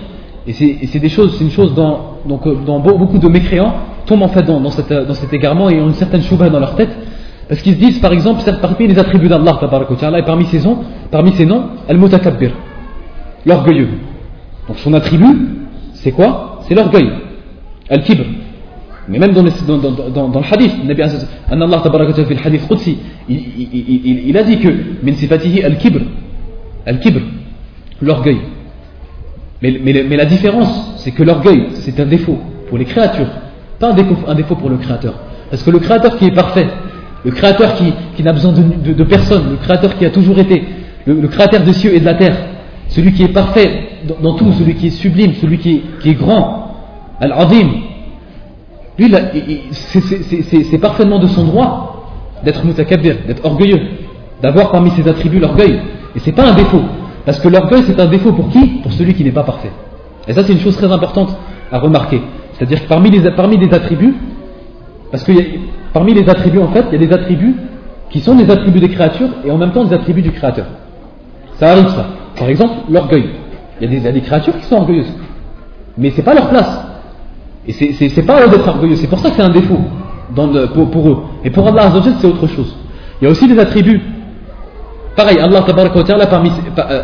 et c'est des choses, c'est une chose dans, euh, beaucoup de mécréants tombent en fait dans, cette, dans cet égarement et ont une certaine chouba dans leur tête, parce qu'ils se disent par exemple, parmi les attributs d'Allah, et parmi ses noms, parmi ses noms, al-mutakabbir, l'orgueilleux. Donc son attribut, c'est quoi? C'est l'orgueil, al-kibr. Mais même dans, le hadith, Allah le hadith Qudsi, il, il, il, il, a dit que min sifatihi al-kibr, al-kibr, l'orgueil. Mais, la différence, c'est que l'orgueil, c'est un défaut pour les créatures, pas un défaut, pour le créateur. Parce que le créateur qui est parfait, le créateur qui, n'a besoin de, personne, le créateur qui a toujours été, le, créateur des cieux et de la terre, celui qui est parfait dans, tout, celui qui est sublime, celui qui est, grand, al-adim, lui, c'est parfaitement de son droit d'être mutakabbir, d'être orgueilleux, d'avoir parmi ses attributs l'orgueil. Et c'est pas un défaut. Parce que l'orgueil, c'est un défaut pour qui? Pour celui qui n'est pas parfait. Et ça, c'est une chose très importante à remarquer. C'est-à-dire que parmi les, parmi les attributs, parce que parmi les attributs, en fait, il y a des attributs qui sont des attributs des créatures et en même temps des attributs du créateur. Ça arrive, ça. Par exemple, l'orgueil. Il, y a des créatures qui sont orgueilleuses. Mais c'est pas leur place. Et c'est pas eux d'être orgueilleux, c'est pour ça que c'est un défaut pour, eux. Et pour Allah c'est autre chose. Il y a aussi des attributs. Pareil, Allah Ta'ala, parmi, euh,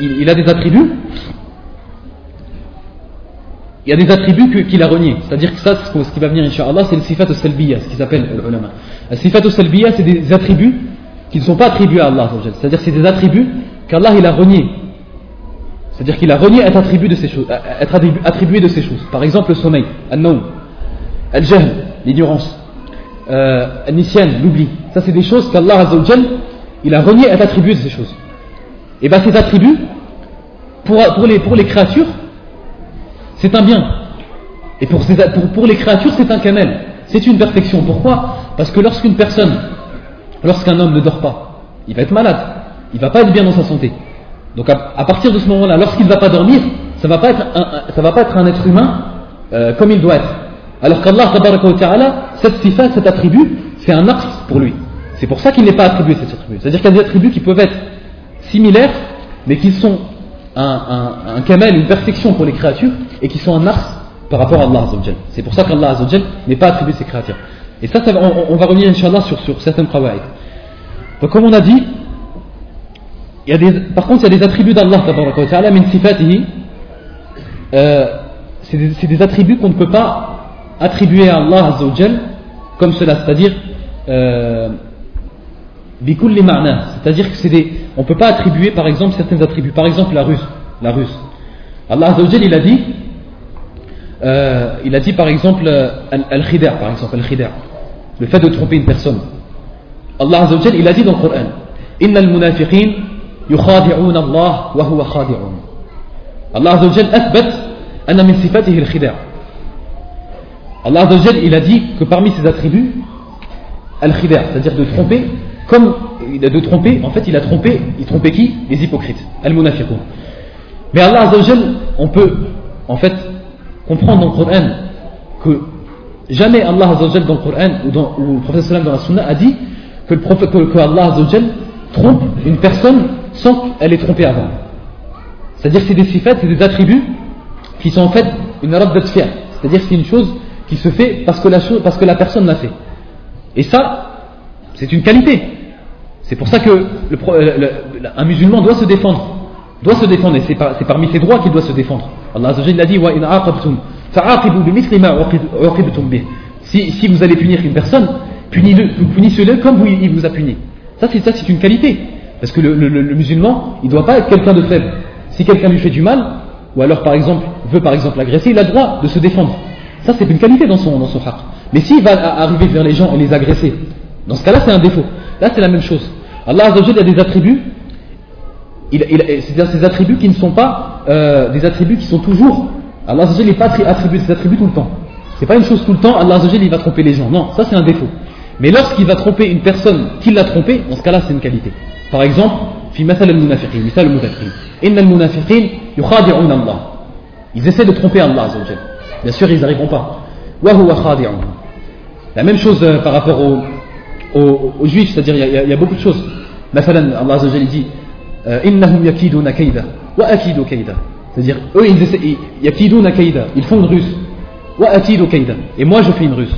il, a des attributs. Il y a des attributs qu'il a reniés. C'est-à-dire que ça, ce qui va venir, Inch'Allah, c'est le sifat al-salbiya, ce qui s'appelle l'ulama. Le sifat al-salbiya, c'est des attributs qui ne sont pas attribués à Allah. C'est-à-dire c'est des attributs qu'Allah il a reniés c'est-à-dire qu'il a renié être attribué de ces choses, être attribué de ces choses. Par exemple, le sommeil, al-naum, al-jahl, l'ignorance, euh, l'oubli. Ça, c'est des choses qu'Allah il a renié être attribué de ces choses. Et bien, ces attributs, pour les créatures, c'est un bien. Et pour, les créatures, c'est un camel. C'est une perfection. Pourquoi? Parce que lorsqu'une personne, lorsqu'un homme ne dort pas, il va être malade. Il va pas être bien dans sa santé. Donc à, partir de ce moment-là, lorsqu'il ne va pas dormir, ça ne va, pas être un, va pas être un être humain euh, comme il doit être. Alors qu'Allah, cette sifa, cet attribut, c'est un axe pour lui. C'est pour ça qu'il n'est pas attribué cet attribut. C'est-à-dire qu'il y a des attributs qui peuvent être similaires, mais qui sont un, un, camel, une perfection pour les créatures, et qui sont un axe par rapport à Allah C'est pour ça qu'Allah n'est pas attribué ces créatures. Et ça, on, va revenir, Inch'Allah, sur, sur certaines travaux. Donc comme on a dit, par contre, il y a des attributs d'Allah, euh, c'est des, des, attributs qu'on ne peut pas attribuer à Allah comme cela, c'est-à-dire euh, c'est-à-dire que c'est des, on ne peut pas attribuer par exemple certains attributs. Par exemple la ruse. La ruse. Allah il a dit, euh, il a dit par exemple euh, al-khidar, par exemple al-khidar, le fait de tromper une personne. Allah il a dit dans le Coran, Inna al-munafiqin yukhadi'un Allah wa huwa khadi'un. Allah athbat anna min sifatihi al-khidar. Allah il a dit que parmi ses attributs, al-khidar, c'est-à-dire de tromper, comme il a de tromper en fait il a trompé il trompait qui? Les hypocrites al-munafiqun mais Allah Azza wa Jal on peut en fait comprendre dans le Coran que jamais Allah Azza wa Jal dans le Coran ou, dans, ou le prophète dans la Sunna a dit que, le prophète, que, que Allah trompe une personne sans qu'elle ait trompé avant. C'est-à-dire que c'est des sifat, c'est des attributs qui sont en fait une robe fière. C'est-à-dire que c'est une chose qui se fait parce que la personne l'a fait. Et ça, c'est une qualité. C'est pour ça que le, un musulman doit se défendre. Doit se défendre, et c'est, par, parmi ses droits qu'il doit se défendre. Allah l'a dit si, si vous allez punir une personne, punissez-le comme vous, il vous a puni. Ça, c'est, une qualité. Parce que le, musulman, il ne doit pas être quelqu'un de faible. Si quelqu'un lui fait du mal, ou alors par exemple veut par exemple l'agresser, il a le droit de se défendre. Ça c'est une qualité dans son, dans son. Mais s'il va arriver vers les gens et les agresser, dans ce cas-là c'est un défaut. Là, c'est la même chose. Allah a des attributs, c'est-à-dire ces attributs qui ne sont pas euh, des attributs qui sont toujours. Allah Azzawajal n'est pas attribué des attributs tout le temps. C'est pas une chose tout le temps, Allah Azzawajal il va tromper les gens. Non, ça c'est un défaut. Mais lorsqu'il va tromper une personne qui l'a trompé, dans ce cas-là, c'est une qualité. Par exemple, Ils essaient de tromper Allah Bien sûr, ils n'arriveront pas. La même chose euh, par rapport au, aux, juifs, c'est-à-dire il y, a beaucoup de choses. Allah Azzawajal dit euh, Innahum yakiduna kaida wa akidu kaida. C'est-à-dire, eux, ils essaient, yakiduna kaida, ils font une ruse. Wa akidu kaida. Et moi, je fais une ruse.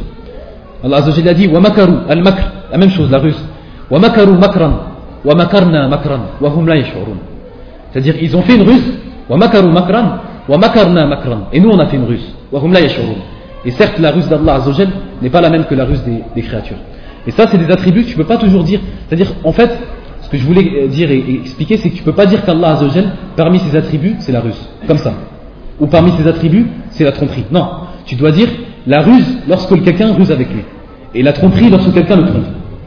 Allah Azzawajal a dit Wa makaru, al-makr, la même chose, la ruse. Wa makaru makran, wa makarna makran, wa hum la C'est-à-dire, ils ont fait une ruse, wa makaru makran, wa makarna makran. Et nous, on a fait une ruse. Wa hum la Et certes, la ruse d'Allah Azzawajal n'est pas la même que la ruse des, des créatures. Et ça, c'est des attributs que tu ne peux pas toujours dire. C'est-à-dire, en fait, ce que je voulais euh, dire et, expliquer, c'est que tu ne peux pas dire qu'Allah Azzawajal, parmi ses attributs, c'est la ruse. Comme ça. Ou parmi ses attributs, c'est la tromperie. Non. Tu dois dire la ruse lorsque quelqu'un ruse avec lui. Et la tromperie lorsque quelqu'un le trompe.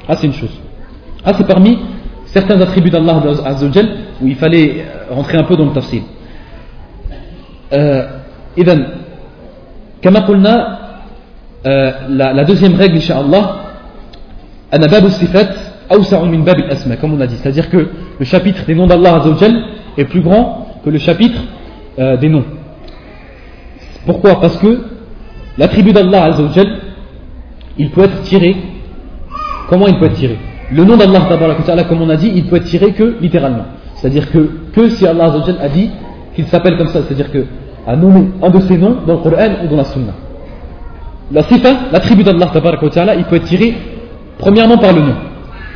Ah, c'est une chose. Ah, c'est parmi certains attributs d'Allah Azzawajal où il fallait euh, rentrer un peu dans le tafsir. إذن كما قلنا la, la deuxième règle إن comme on a dit. C'est-à-dire que le chapitre des noms d'Allah est plus grand que le chapitre euh, des noms. Pourquoi? Parce que l'attribut d'Allah il peut être tiré. Comment il peut être tiré? Le nom d'Allah, comme on a dit, il peut être tiré que littéralement. C'est-à-dire que, que si Allah a dit qu'il s'appelle comme ça, c'est-à-dire que a nommé un de ses noms dans le Coran ou dans la Sunna. La sifa, l'attribut d'Allah, il peut être tiré premièrement par le nom.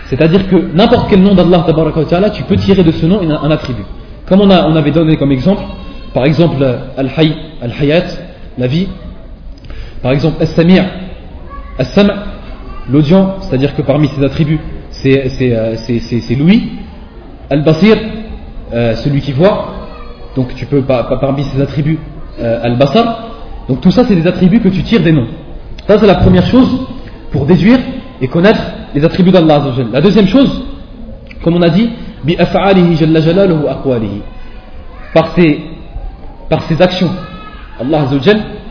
C'est-à-dire que n'importe quel nom d'Allah, tu peux tirer de ce nom un attribut. Comme on, a, on avait donné comme exemple, par exemple, Al-Hayy, Al-Hayat, la vie. Par exemple, As-Sami' As-Sam' l'audient, c'est-à-dire que parmi ses attributs, c'est euh, Louis. Al-Basir, euh, celui qui voit. Donc tu peux, parmi ses attributs, euh, Al-Basar. Donc tout ça, c'est des attributs que tu tires des noms. Ça, c'est la première chose pour déduire et connaître les attributs d'Allah La deuxième chose, comme on a dit, par ses, par ses actions, Allah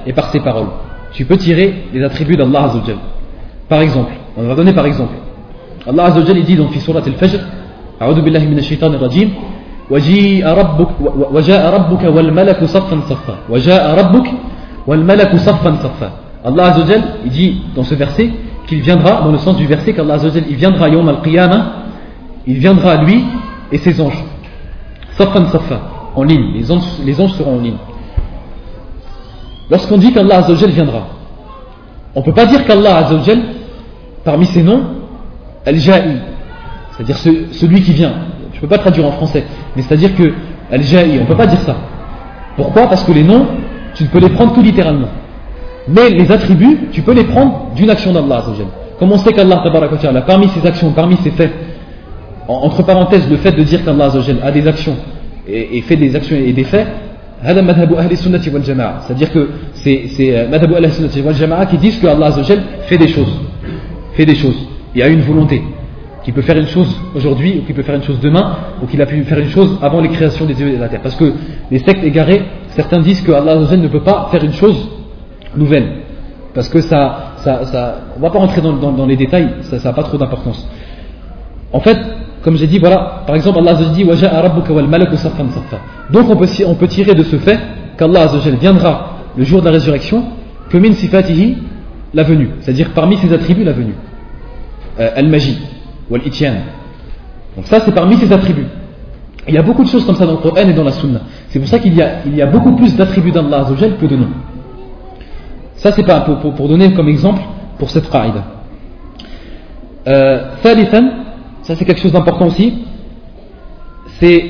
et par ses paroles. Tu peux tirer les attributs d'Allah Par exemple, on va donner par exemple. Allah Azzawajal il dit dans Surat al-Fajr, أعوذ بالله من الشيطان الرجيم وجاء ربك وجاء ربك والملك صفا صفا وجاء ربك والملك صفا صفا Allah Azzawajal il dit dans ce verset qu'il viendra, dans le sens du verset qu'Allah il viendra Yom al-Qiyamah, il viendra lui et ses anges. Safan Safa, en ligne, les anges, les anges seront en ligne. Lorsqu'on dit qu'Allah viendra, on ne peut pas dire qu'Allah parmi ses noms, Al-Ja'i, c'est-à-dire celui qui vient. Je ne peux pas traduire en français, mais c'est-à-dire que Al-Ja'i, on ne peut pas dire ça. Pourquoi? Parce que les noms, tu ne peux les prendre tout littéralement. Mais les attributs, tu peux les prendre d'une action d'Allah. Comme on sait qu'Allah, parmi ses actions, parmi ses faits, entre parenthèses, le fait de dire qu'Allah a des actions et, fait des actions et des faits, c'est-à-dire que c'est madhabu al qui disent que Allah fait des choses, fait des choses. Y a une volonté qui peut faire une chose aujourd'hui ou qui peut faire une chose demain ou qu'il a pu faire une chose avant les créations des dieux et de la terre. Parce que les sectes égarés, certains disent que Allah ne peut pas faire une chose nouvelle. Parce que ça, ça, ça on va pas rentrer dans, les détails, ça n'a pas trop d'importance. En fait, comme j'ai dit, voilà, par exemple, Allah dit Donc on peut, on peut tirer de ce fait qu'Allah viendra le jour de la résurrection que min sifatihi la venue, c'est-à-dire parmi ses attributs la venue. Euh, al-maji, ou al-ityan. Donc ça c'est parmi ses attributs. Il y a beaucoup de choses comme ça dans le Coran et dans la Sunna. C'est pour ça qu'il y, y a beaucoup plus d'attributs d'Allah que de noms. Ça, c'est pas pour, pour, pour, donner comme exemple pour cette qaïda. Euh, ça c'est quelque chose d'important aussi, c'est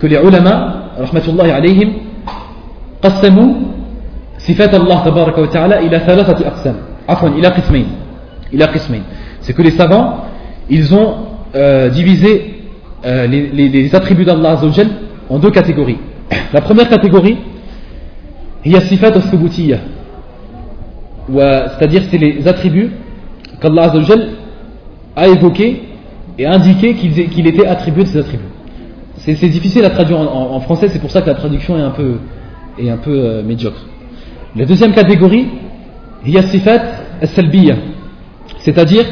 que les ulama, rahmatullahi alayhim, قسموا صفات الله تبارك وتعالى إلى ثلاثة أقسام عفوا إلى قسمين إلى قسمين c'est que les savants ils ont euh, divisé euh, les, les, les attributs d'Allah Azzawajal en deux catégories la première catégorie هي الصفات الثبوتية c'est-à-dire c'est les attributs qu'Allah a évoqués et indiqué qu'il était attribué de ces attributs. C'est difficile à traduire en, français, c'est pour ça que la traduction est un peu, un peu euh, médiocre. La deuxième catégorie, sifat al-salbiya, c'est-à-dire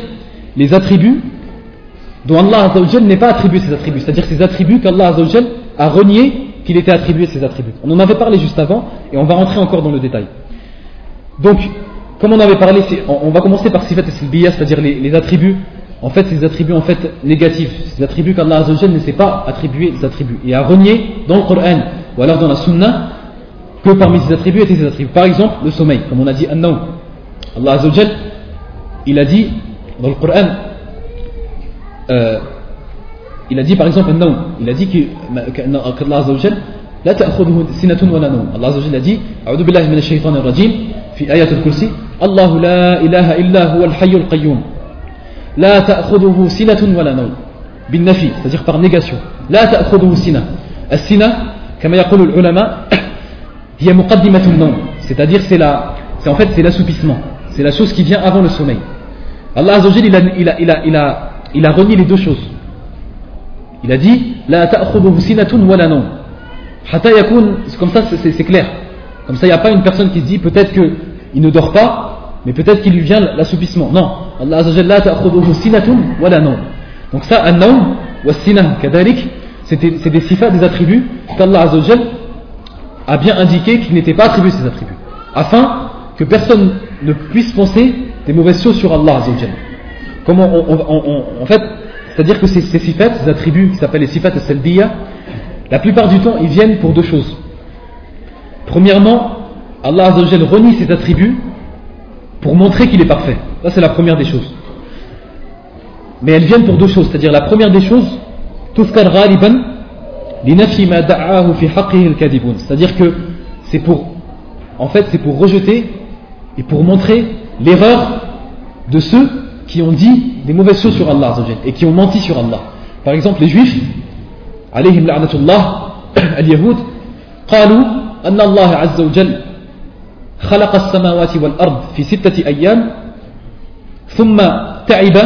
les attributs dont Allah n'est pas attribué ces attributs, c'est-à-dire ces attributs qu'Allah a renié qu'il était attribué ces attributs. On en avait parlé juste avant et on va rentrer encore dans le détail. Donc, comme on avait parlé, on va commencer par sifat et c'est-à-dire les, attributs, en fait, ces attributs en fait négatifs, ces attributs qu'Allah Azzawajal ne sait pas attribuer des attributs et a renié dans le Coran ou alors dans la Sunna que parmi ces attributs étaient ces attributs. Par exemple, le sommeil, comme on a dit, Allah Azzawajal, il a dit dans le Coran, euh, il a dit par exemple un il a dit qu'Allah Azzawajal لا تأخذه سنة ولا نوم الله عز وجل dit أعوذ بالله من الشيطان الرجيم في آية الكرسي الله لا إله إلا هو الحي القيوم لا تأخذه سنة ولا نوم بالنفي c'est-à-dire par négation لا تأخذه سنة السنة كما يقول العلماء هي مقدمة النوم c'est-à-dire c'est la c'est en fait c'est l'assoupissement c'est la chose qui vient avant le sommeil Allah Azza wa il a, il a, il a, il a, il a renié les deux choses il a dit لا تأخذه سنة ولا نوم حتى يكون comme ça c'est clair comme ça il n'y a pas une personne qui se dit peut-être il ne dort pas, mais peut-être qu'il lui vient l'assoupissement. Non. Allah Azza ta'khuduhu sinatun wa la Donc ça, an-nawm wa kadalik, c'est des sifas, des attributs qu'Allah Azza a bien indiqué qu'il n'était pas attribué ces attributs, afin que personne ne puisse penser des mauvaises choses sur Allah Azza Comment on, on, on, en fait, c'est-à-dire que ces, ces ces attributs qui s'appellent les sifat al-salbiya, la plupart du temps, ils viennent pour deux choses. Premièrement, Allah Azzawajal renie ses attributs pour montrer qu'il est parfait. Ça, c'est la première des choses. Mais elles viennent pour deux choses. C'est-à-dire, la première des choses, c'est-à-dire que c'est pour, en fait, c'est pour rejeter et pour montrer l'erreur de ceux qui ont dit des mauvaises choses sur Allah et qui ont menti sur Allah. Par exemple, les juifs, alayhim la'natullah, al-yahoud, قالوا أن الله عز وجل خلق السماوات والأرض في ستة أيام ثم تعب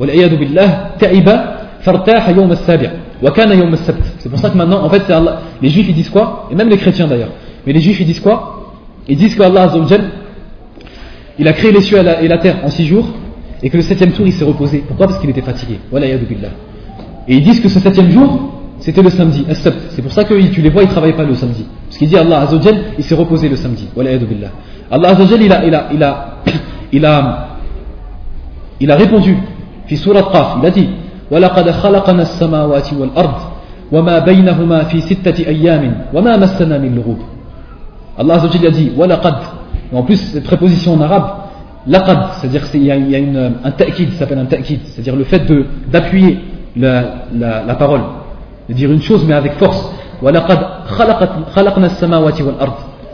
والعياذ بالله تعب فارتاح يوم السابع وكان يوم السبت c'est pour ça que maintenant en fait c'est Allah les juifs ils disent quoi et même les chrétiens d'ailleurs mais les juifs ils disent quoi ils disent qu'Allah Azza wa il a créé les cieux et la terre en six jours et que le septième jour il s'est reposé. Pourquoi Parce qu'il était fatigué. Voilà, Et ils disent que ce septième jour, c'était le samedi, C'est pour ça que tu les vois, ils ne travaillent pas le samedi. Parce qu'il dit Allah Azzawajal, il s'est reposé le samedi. Voilà, Allah Azzawajal, il a, il a, il a, il a, il a répondu. في سورة قاف il a dit ولقد خلقنا السماوات والأرض وما بينهما في ستة أيام وما مسنا من لغوب Allah Azzawajal a dit ولقد en plus cette préposition en arabe Laqad, c'est-à-dire qu'il y a, il y a une, un ta'kid, ça s'appelle un ta'kid, c'est-à-dire le fait d'appuyer la, la, la, parole, de dire une chose mais avec force.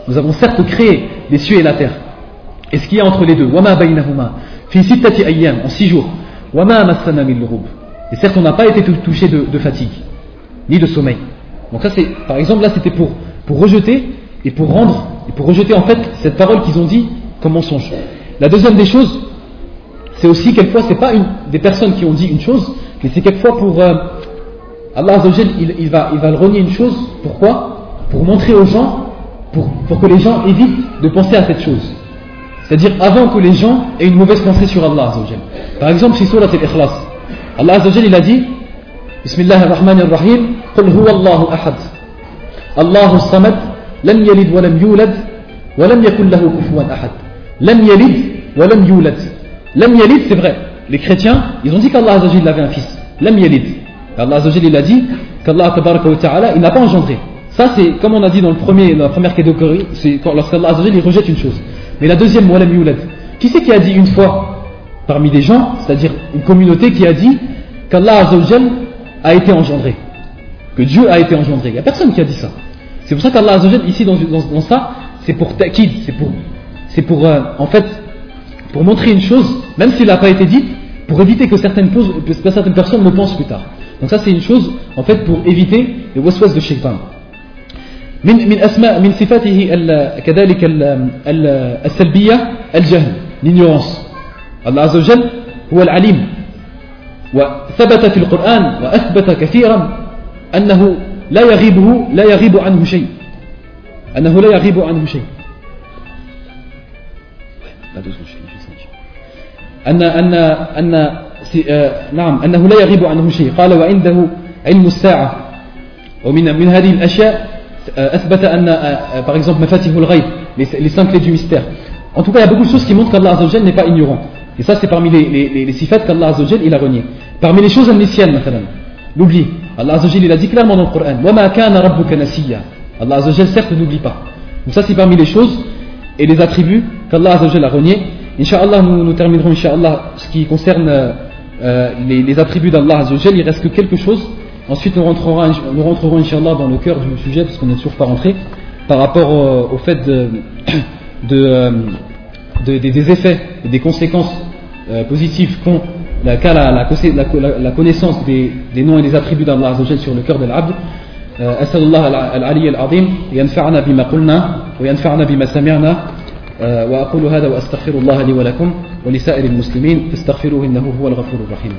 Nous avons certes créé les cieux et la terre. Et ce qu'il y a entre les deux, en six jours. Et certes, on n'a pas été touché de, fatigue, ni de sommeil. Donc ça, c'est, par exemple, là, c'était pour, rejeter et pour rendre, et pour rejeter en fait cette parole qu'ils ont dit comme mensonge. La deuxième des choses, c'est aussi quelquefois, c'est pas des personnes qui ont dit une chose, mais c'est quelquefois pour euh, Allah Azzawajal, il, il, va, il va le renier une chose, pourquoi? Pour montrer aux gens, pour, pour, que les gens évitent de penser à cette chose. C'est-à-dire avant que les gens aient une mauvaise pensée sur Allah Azzawajal. Par exemple, chez Surat al-Ikhlas, Allah Azzawajal, il a dit Bismillah ar-Rahman ar-Rahim, Qul huwa Allahu ahad. Allahu samad, lam yalid wa lam yulad, wa lam yakul lahu kufuwan ahad. Lam yalid wa lam c'est vrai. Les chrétiens, ils ont dit qu'Allah Azzawajal avait un fils. Lam yalid. Allah Azzawajal, il a dit qu'Allah Ta'ala, il n'a pas engendré. Ça, c'est comme on a dit dans, le premier, la première catégorie, c'est lorsqu'Allah Azzawajal, il rejette une chose. Mais la deuxième, wa lam yulad. Qui c'est qui a dit une fois, parmi des gens, c'est-à-dire une communauté qui a dit qu'Allah Azzawajal a été engendré Que Dieu a été engendré Il n'y a personne qui a dit ça. C'est pour ça qu'Allah Azzawajal, ici dans, dans, ça, c'est pour ta'kid, c'est pour c'est pour, euh, en fait, pour montrer une chose, même s'il n'a pas été dit, pour éviter que certaines, que certaines personnes le pensent plus tard. Donc ça c'est une chose, en fait, pour éviter les waswas de shaitan. من من أسماء من صفاته كذلك السلبية الجهل l'ignorance. الله عز وجل هو العليم وثبت في القرآن وأثبت كثيرا أنه لا يغيبه لا يغيب عنه شيء أنه لا يغيب عنه شيء أن أن أن نعم أنه لا يغيب عنه شيء قال وعنده علم الساعة ومن من هذه الأشياء أثبت أن par exemple مفاتيح الغيب les cinq clés du mystère en tout cas il y a beaucoup de choses qui montrent qu'Allah Azzawajal n'est pas ignorant et ça c'est parmi les, les, les sifat qu'Allah Azzawajal il a renié parmi les choses amnésiennes مثلا l'oubli Allah Azzawajal il a dit clairement dans le Coran وما كان ربك نسيا Allah Azzawajal certes n'oublie pas donc ça c'est parmi les choses et les attributs qu'Allah Azzawajal a renié Inch'Allah nous, nous terminerons Inch'Allah ce qui concerne euh, les, les attributs d'Allah Azzawajal il reste que quelque chose Ensuite, nous rentrerons, nous rentrerons Inch'Allah, dans le cœur du sujet, parce qu'on n'est toujours pas rentré, par rapport au, au fait de, de, euh, de, des effets et des conséquences euh, positives qu'ont la, la, la, la, connaissance des, des, noms et des attributs d'Allah sur le cœur de l'abd. أسأل الله العلي العظيم ينفعنا بما قلنا وينفعنا بما سمعنا وأقول هذا وأستغفر الله لي ولكم ولسائر المسلمين فاستغفروه إنه هو الغفور الرحيم.